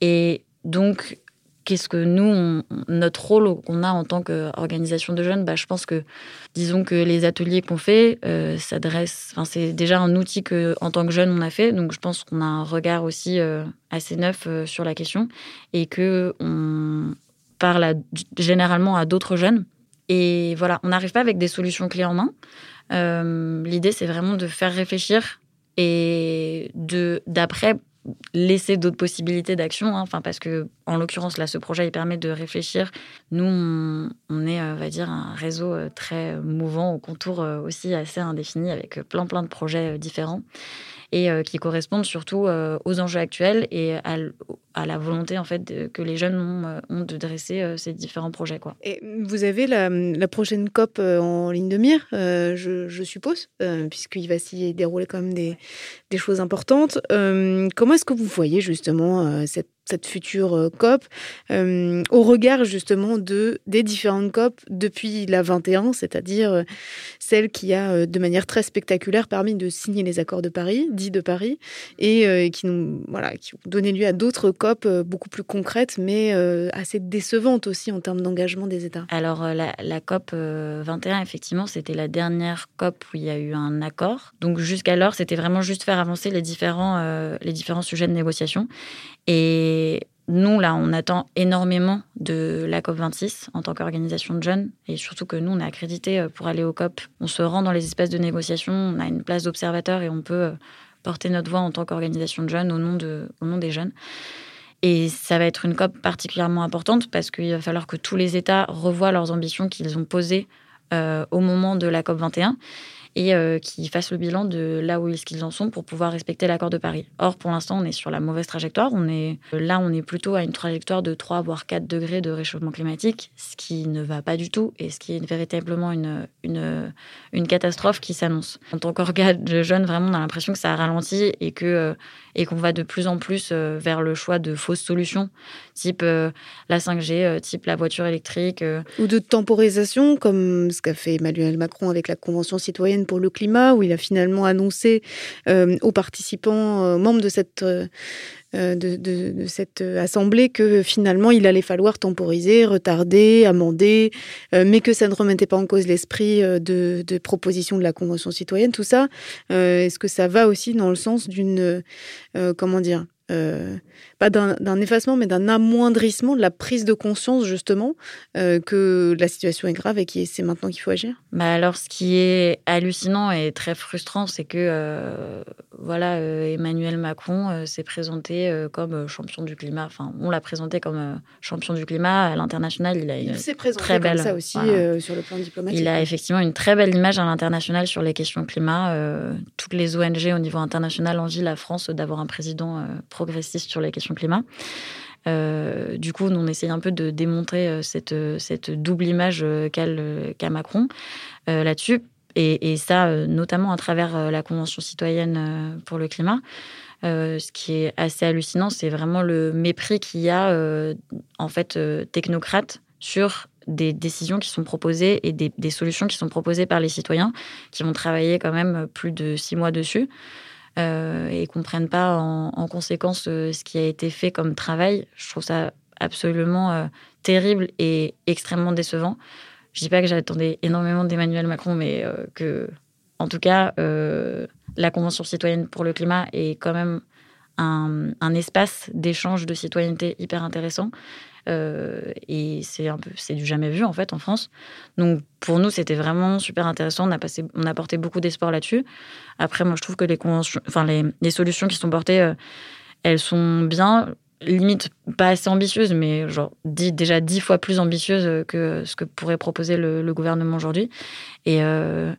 Speaker 7: Et donc, qu'est-ce que nous, notre rôle qu'on a en tant qu'organisation de jeunes, bah, je pense que, disons que les ateliers qu'on fait euh, s'adressent, c'est déjà un outil que, en tant que jeune, on a fait. Donc, je pense qu'on a un regard aussi euh, assez neuf euh, sur la question et que on parle généralement à d'autres jeunes. Et voilà, on n'arrive pas avec des solutions clés en main. L'idée, c'est vraiment de faire réfléchir et de d'après laisser d'autres possibilités d'action. Hein. Enfin, parce que, en l'occurrence, là, ce projet, permet de réfléchir. Nous, on, est, euh, va dire, un réseau euh, très mouvant, au contour euh, aussi assez indéfini, avec plein, plein de projets différents et qui correspondent surtout aux enjeux actuels et à, à la volonté en fait que les jeunes ont, ont de dresser ces différents projets quoi.
Speaker 1: Et vous avez la, la prochaine COP en ligne de mire, je, je, suppose, puisqu'il va s'y dérouler quand même des, des choses importantes. comment est-ce que vous voyez justement cette cette future euh, COP, euh, au regard justement de, des différentes COP depuis la 21, c'est-à-dire euh, celle qui a de manière très spectaculaire permis de signer les accords de Paris, dits de Paris, et qui, nous, voilà, qui ont donné lieu à d'autres COP beaucoup plus concrètes, mais assez décevantes aussi en termes d'engagement des États.
Speaker 7: Alors la, la COP 21, effectivement, c'était la dernière COP où il y a eu un accord. Donc jusqu'alors, c'était vraiment juste faire avancer les différents, les différents sujets de négociation. Et nous, là, on attend énormément de la COP26 en tant qu'organisation de jeunes, et surtout que nous, on est accrédité euh, pour aller au COP. On se rend dans les espaces de négociation, on a une place d'observateur et on peut euh, porter notre voix en tant qu'organisation de jeunes au nom, de, au nom des jeunes. Et ça va être une COP particulièrement importante parce qu'il va falloir que tous les États revoient leurs ambitions qu'ils ont posées au moment de la COP 21 et euh, qui fassent le bilan de là où qu'ils en sont pour pouvoir respecter l'accord de Paris. Or, pour l'instant, on est sur la mauvaise trajectoire. On est, là, on est plutôt à une trajectoire de 3 voire 4 degrés de réchauffement climatique, ce qui ne va pas du tout et ce qui est véritablement une, une, une catastrophe qui s'annonce. En tant qu'organe jeune, vraiment, on a l'impression que ça a ralenti et que euh, et qu'on va de plus en plus euh, vers le choix de fausses solutions, type la 5G, type la voiture électrique.
Speaker 1: Ou de temporisation, comme ce qu'a fait Emmanuel Macron avec la Convention citoyenne pour le climat, où il a finalement annoncé euh, aux participants, euh, membres de cette, euh, de, cette assemblée, que finalement il allait falloir temporiser, retarder, amender, mais que ça ne remettait pas en cause l'esprit de, de proposition de la Convention citoyenne. Tout ça, est-ce que ça va aussi dans le sens d'une, comment dire, euh, pas d'un effacement, mais d'un amoindrissement de la prise de conscience, justement, euh, que la situation est grave et que c'est maintenant qu'il faut agir
Speaker 7: bah Alors, ce qui est hallucinant et très frustrant, c'est que euh, voilà, Emmanuel Macron s'est présenté comme champion du climat. Enfin, on l'a présenté comme champion du climat à l'international. Il a une
Speaker 1: il très belle. ça aussi sur le plan diplomatique.
Speaker 7: Il a effectivement une très belle image à l'international sur les questions climat. toutes les ONG au niveau international envient la France d'avoir un président progressiste sur les questions climat. Euh, du coup, on essaye un peu de démontrer euh, cette, cette double image euh, qu'a Macron là-dessus. Et, ça, notamment à travers la Convention citoyenne pour le climat. ce qui est assez hallucinant, c'est vraiment le mépris qu'il y a, en fait, technocrate sur des décisions qui sont proposées et des, des, solutions qui sont proposées par les citoyens qui vont travailler quand même plus de six mois dessus. Euh, et comprennent pas en, conséquence euh, ce qui a été fait comme travail. Je trouve ça absolument euh, terrible et extrêmement décevant. Je dis pas que j'attendais énormément d'Emmanuel Macron, mais que, en tout cas, la Convention citoyenne pour le climat est quand même un espace d'échange de citoyenneté hyper intéressant. Euh, et c'est un peu, c'est du jamais vu en fait en France. Donc pour nous, c'était vraiment super intéressant. On a passé, on a porté beaucoup d'espoir là-dessus. Après, moi, je trouve que les enfin les, solutions qui sont portées, euh, elles sont bien limite pas assez ambitieuses, mais genre déjà dix fois plus ambitieuses que ce que pourrait proposer le, gouvernement aujourd'hui. Et euh,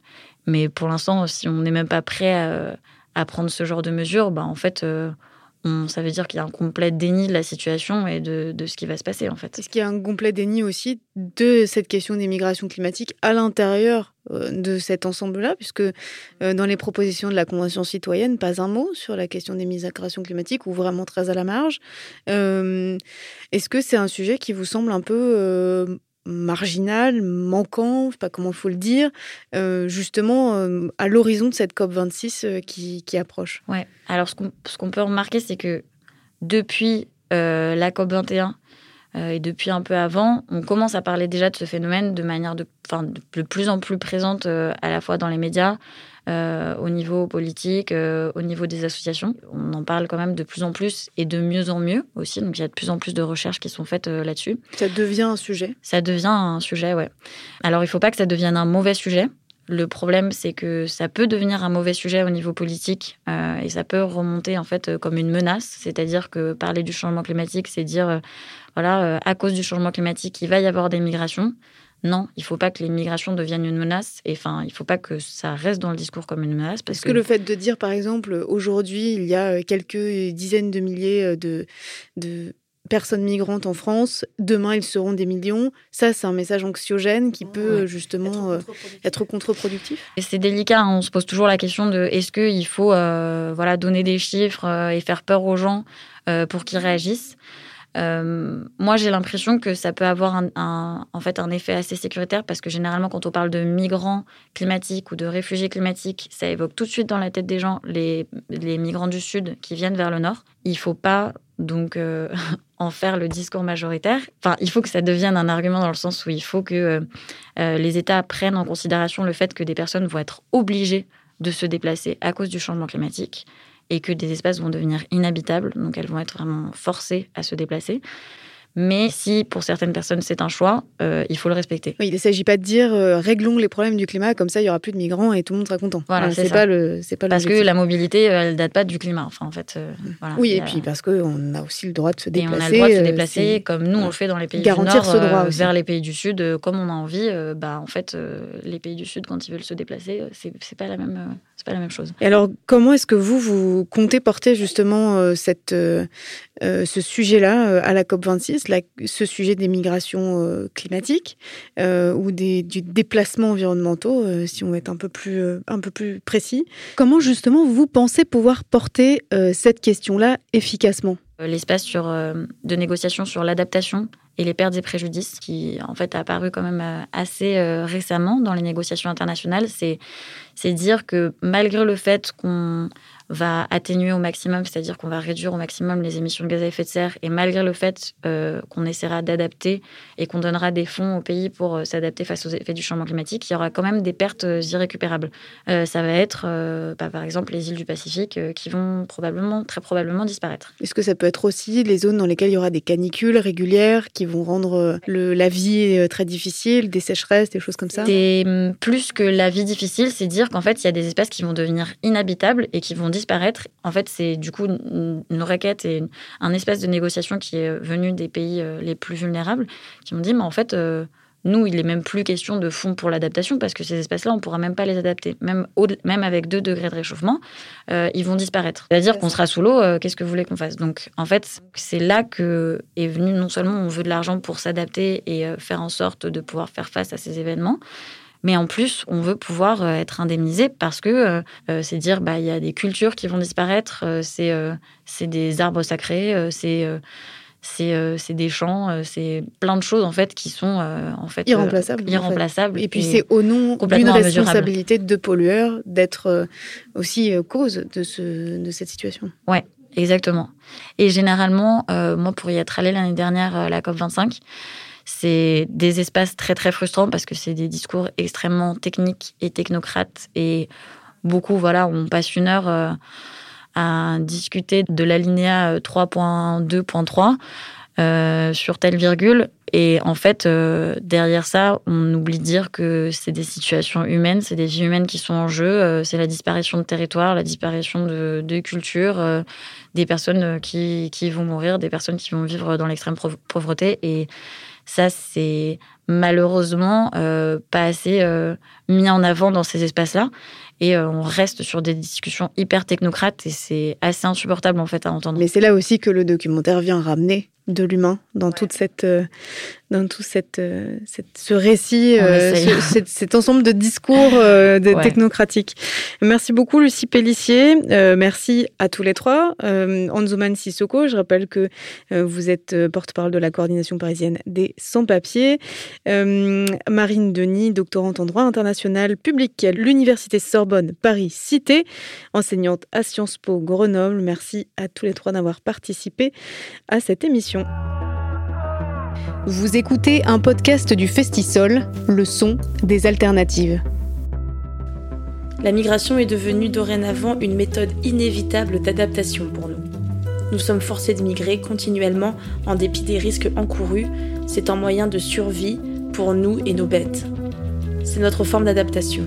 Speaker 7: mais pour l'instant, si on n'est même pas prêt à, à, prendre ce genre de mesures, bah en fait, ça veut dire qu'il y a un complet déni de la situation et de, ce qui va se passer en fait.
Speaker 1: Est-ce qu'il y a un complet déni aussi de cette question des migrations climatiques à l'intérieur euh, de cet ensemble-là, puisque euh, dans les propositions de la Convention citoyenne, pas un mot sur la question des migrations climatiques ou vraiment très à la marge. Euh, est-ce que c'est un sujet qui vous semble un peu marginal, manquant, je sais pas comment il faut le dire, euh, justement euh, à l'horizon de cette COP 26 euh, qui, qui, approche.
Speaker 7: Ouais. Alors ce qu'on peut remarquer, c'est que depuis la COP 21 et depuis un peu avant, on commence à parler déjà de ce phénomène de manière de, de plus en plus présente à la fois dans les médias, euh, au niveau politique, euh, au niveau des associations. On en parle quand même de plus en plus et de mieux en mieux aussi. Donc il y a de plus en plus de recherches qui sont faites euh, là-dessus.
Speaker 1: Ça devient un sujet?
Speaker 7: Ça devient un sujet, ouais. Alors il ne faut pas que ça devienne un mauvais sujet. Le problème, c'est que ça peut devenir un mauvais sujet au niveau politique et ça peut remonter en fait comme une menace. C'est-à-dire que parler du changement climatique, c'est dire voilà, à cause du changement climatique, il va y avoir des migrations non, il ne faut pas que l'immigration devienne une menace. Et enfin, il ne faut pas que ça reste dans le discours comme une menace.
Speaker 1: Parce que... le fait de dire, par exemple, aujourd'hui, il y a quelques dizaines de milliers euh, de, de personnes migrantes en France, demain ils seront des millions. Ça, c'est un message anxiogène qui peut justement être contre-productif.
Speaker 7: et c'est délicat, hein. on se pose toujours la question de est-ce qu'il faut euh, voilà, donner des chiffres euh, et faire peur aux gens pour qu'ils réagissent? Euh, moi, j'ai l'impression que ça peut avoir un, en fait un effet assez sécuritaire parce que généralement, quand on parle de migrants climatiques ou de réfugiés climatiques, ça évoque tout de suite dans la tête des gens les, migrants du Sud qui viennent vers le Nord. Il faut pas donc euh, en faire le discours majoritaire. Enfin, il faut que ça devienne un argument dans le sens où il faut que euh, les États prennent en considération le fait que des personnes vont être obligées de se déplacer à cause du changement climatique et que des espaces vont devenir inhabitables, donc elles vont être vraiment forcées à se déplacer. Mais si pour certaines personnes c'est un choix, euh, il faut le respecter.
Speaker 1: Oui, il ne s'agit pas de dire euh, réglons les problèmes du climat, comme ça il y aura plus de migrants et tout le monde sera content.
Speaker 7: Voilà, c'est
Speaker 1: pas le, c'est pas
Speaker 7: Parce que la mobilité, euh, elle date pas du climat. Enfin, en fait, voilà,
Speaker 1: oui, et puis parce qu'on a aussi le droit de se déplacer.
Speaker 7: Et on a le droit de se déplacer, comme nous on le fait dans les pays
Speaker 1: Garantir
Speaker 7: du Nord,
Speaker 1: ce droit
Speaker 7: vers les pays du Sud, comme on a envie. bah, en fait, les pays du Sud, quand ils veulent se déplacer, c'est, c'est pas la même c'est pas la même chose.
Speaker 1: Et alors, comment est-ce que vous, vous comptez porter justement euh, cette, euh, euh, ce sujet-là à la COP26, ce sujet des migrations climatiques ou des, du déplacement environnementaux, si on veut être un peu, plus, un peu plus précis? Comment justement vous pensez pouvoir porter cette question-là efficacement?
Speaker 7: L'espace sur, de négociation sur l'adaptation et les pertes et préjudices, qui en fait a apparu quand même euh, assez euh, récemment dans les négociations internationales, c'est dire que malgré le fait qu'on va atténuer au maximum, c'est-à-dire qu'on va réduire au maximum les émissions de gaz à effet de serre, et malgré le fait euh, qu'on essaiera d'adapter et qu'on donnera des fonds au pays pour euh, s'adapter face aux effets du changement climatique, il y aura quand même des pertes euh, irrécupérables. ça va être, bah, par exemple, les îles du Pacifique qui vont probablement, très probablement disparaître.
Speaker 1: Est-ce que ça peut être aussi les zones dans lesquelles il y aura des canicules régulières qui vont rendre le, la vie très difficile, des sécheresses, des choses comme ça?
Speaker 7: Hum, plus que la vie difficile, c'est dire qu'en fait, il y a des espaces qui vont devenir inhabitables et qui vont disparaître. En fait, c'est du coup une, requête et un espace de négociation qui est venu des pays euh, les plus vulnérables qui m'ont dit, mais en fait, euh, nous, il n'est même plus question de fonds pour l'adaptation parce que ces espaces-là, on ne pourra même pas les adapter. Même, même avec 2 degrés de réchauffement, euh, ils vont disparaître. C'est-à-dire qu'on sera sous l'eau, qu'est-ce que vous voulez qu'on fasse? Donc, en fait, c'est là que est venu non seulement on veut de l'argent pour s'adapter et faire en sorte de pouvoir faire face à ces événements, mais en plus, on veut pouvoir euh, être indemnisé parce que euh, euh, c'est dire, bah, il y a des cultures qui vont disparaître, c'est c'est des arbres sacrés, c'est c'est des champs, c'est plein de choses en fait qui sont en fait
Speaker 1: irremplaçables.
Speaker 7: irremplaçables
Speaker 1: et puis c'est au nom d'une responsabilité de pollueurs d'être aussi cause de, ce, de cette situation.
Speaker 7: Ouais, exactement. Et généralement, moi pour y être allée l'année dernière à la COP 25, c'est des espaces très très frustrants parce que c'est des discours extrêmement techniques et technocrates et beaucoup, voilà, on passe une heure euh, à discuter de l'alinéa 3.2.3 euh, euh, sur telle virgule. Et en fait, derrière ça, on oublie de dire que c'est des situations humaines, c'est des vies humaines qui sont en jeu, c'est la disparition de territoire, la disparition de, de culture, des personnes qui, qui, vont mourir, des personnes qui vont vivre dans l'extrême pauvreté. Et ça, c'est malheureusement euh, pas assez euh, mis en avant dans ces espaces-là. Et euh, on reste sur des discussions hyper technocrates et c'est assez insupportable en fait à entendre.
Speaker 1: Mais c'est là aussi que le documentaire vient ramener de l'humain dans toute cette dans tout cette, euh, ce récit, euh, cet, ensemble de discours euh, technocratiques. Merci beaucoup Lucie Pellissier, merci à tous les trois. Anzuman Sissoko, je rappelle que vous êtes porte-parole de la coordination parisienne des sans-papiers. Marine Denis, doctorante en droit international public à l'Université Sorbonne Paris-Cité, enseignante à Sciences Po Grenoble. Merci à tous les trois d'avoir participé à cette émission. Vous écoutez un podcast du Festisol, le son des alternatives.
Speaker 4: La migration est devenue dorénavant une méthode inévitable d'adaptation pour nous. Nous sommes forcés de migrer continuellement en dépit des risques encourus. C'est un moyen de survie pour nous et nos bêtes. C'est notre forme d'adaptation.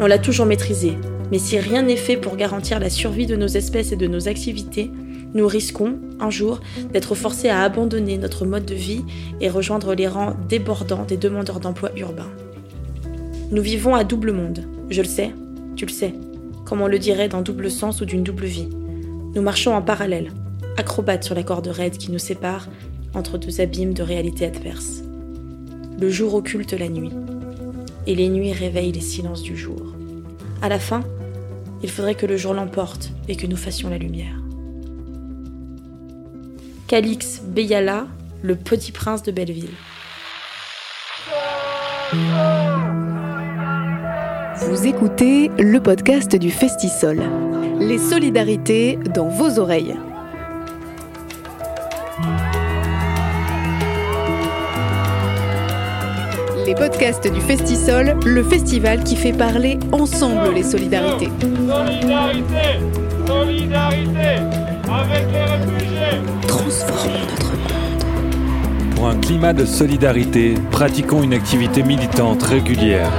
Speaker 4: On l'a toujours maîtrisée, mais si rien n'est fait pour garantir la survie de nos espèces et de nos activités, nous risquons, un jour, d'être forcés à abandonner notre mode de vie et rejoindre les rangs débordants des demandeurs d'emploi urbains. Nous vivons à double monde, je le sais, tu le sais, comme on le dirait d'un double sens ou d'une double vie. Nous marchons en parallèle, acrobates sur la corde raide qui nous sépare entre deux abîmes de réalité adverses. Le jour occulte la nuit, et les nuits réveillent les silences du jour. À la fin, il faudrait que le jour l'emporte et que nous fassions la lumière. Calix Beyala, le petit prince de Belleville.
Speaker 1: Vous écoutez le podcast du Festisol. Les solidarités dans vos oreilles. Les podcasts du Festisol, le festival qui fait parler ensemble les solidarités.
Speaker 3: Solidarité Solidarité avec les réfugiés
Speaker 1: Transformons notre monde.
Speaker 2: un climat de solidarité, pratiquons une activité militante régulière.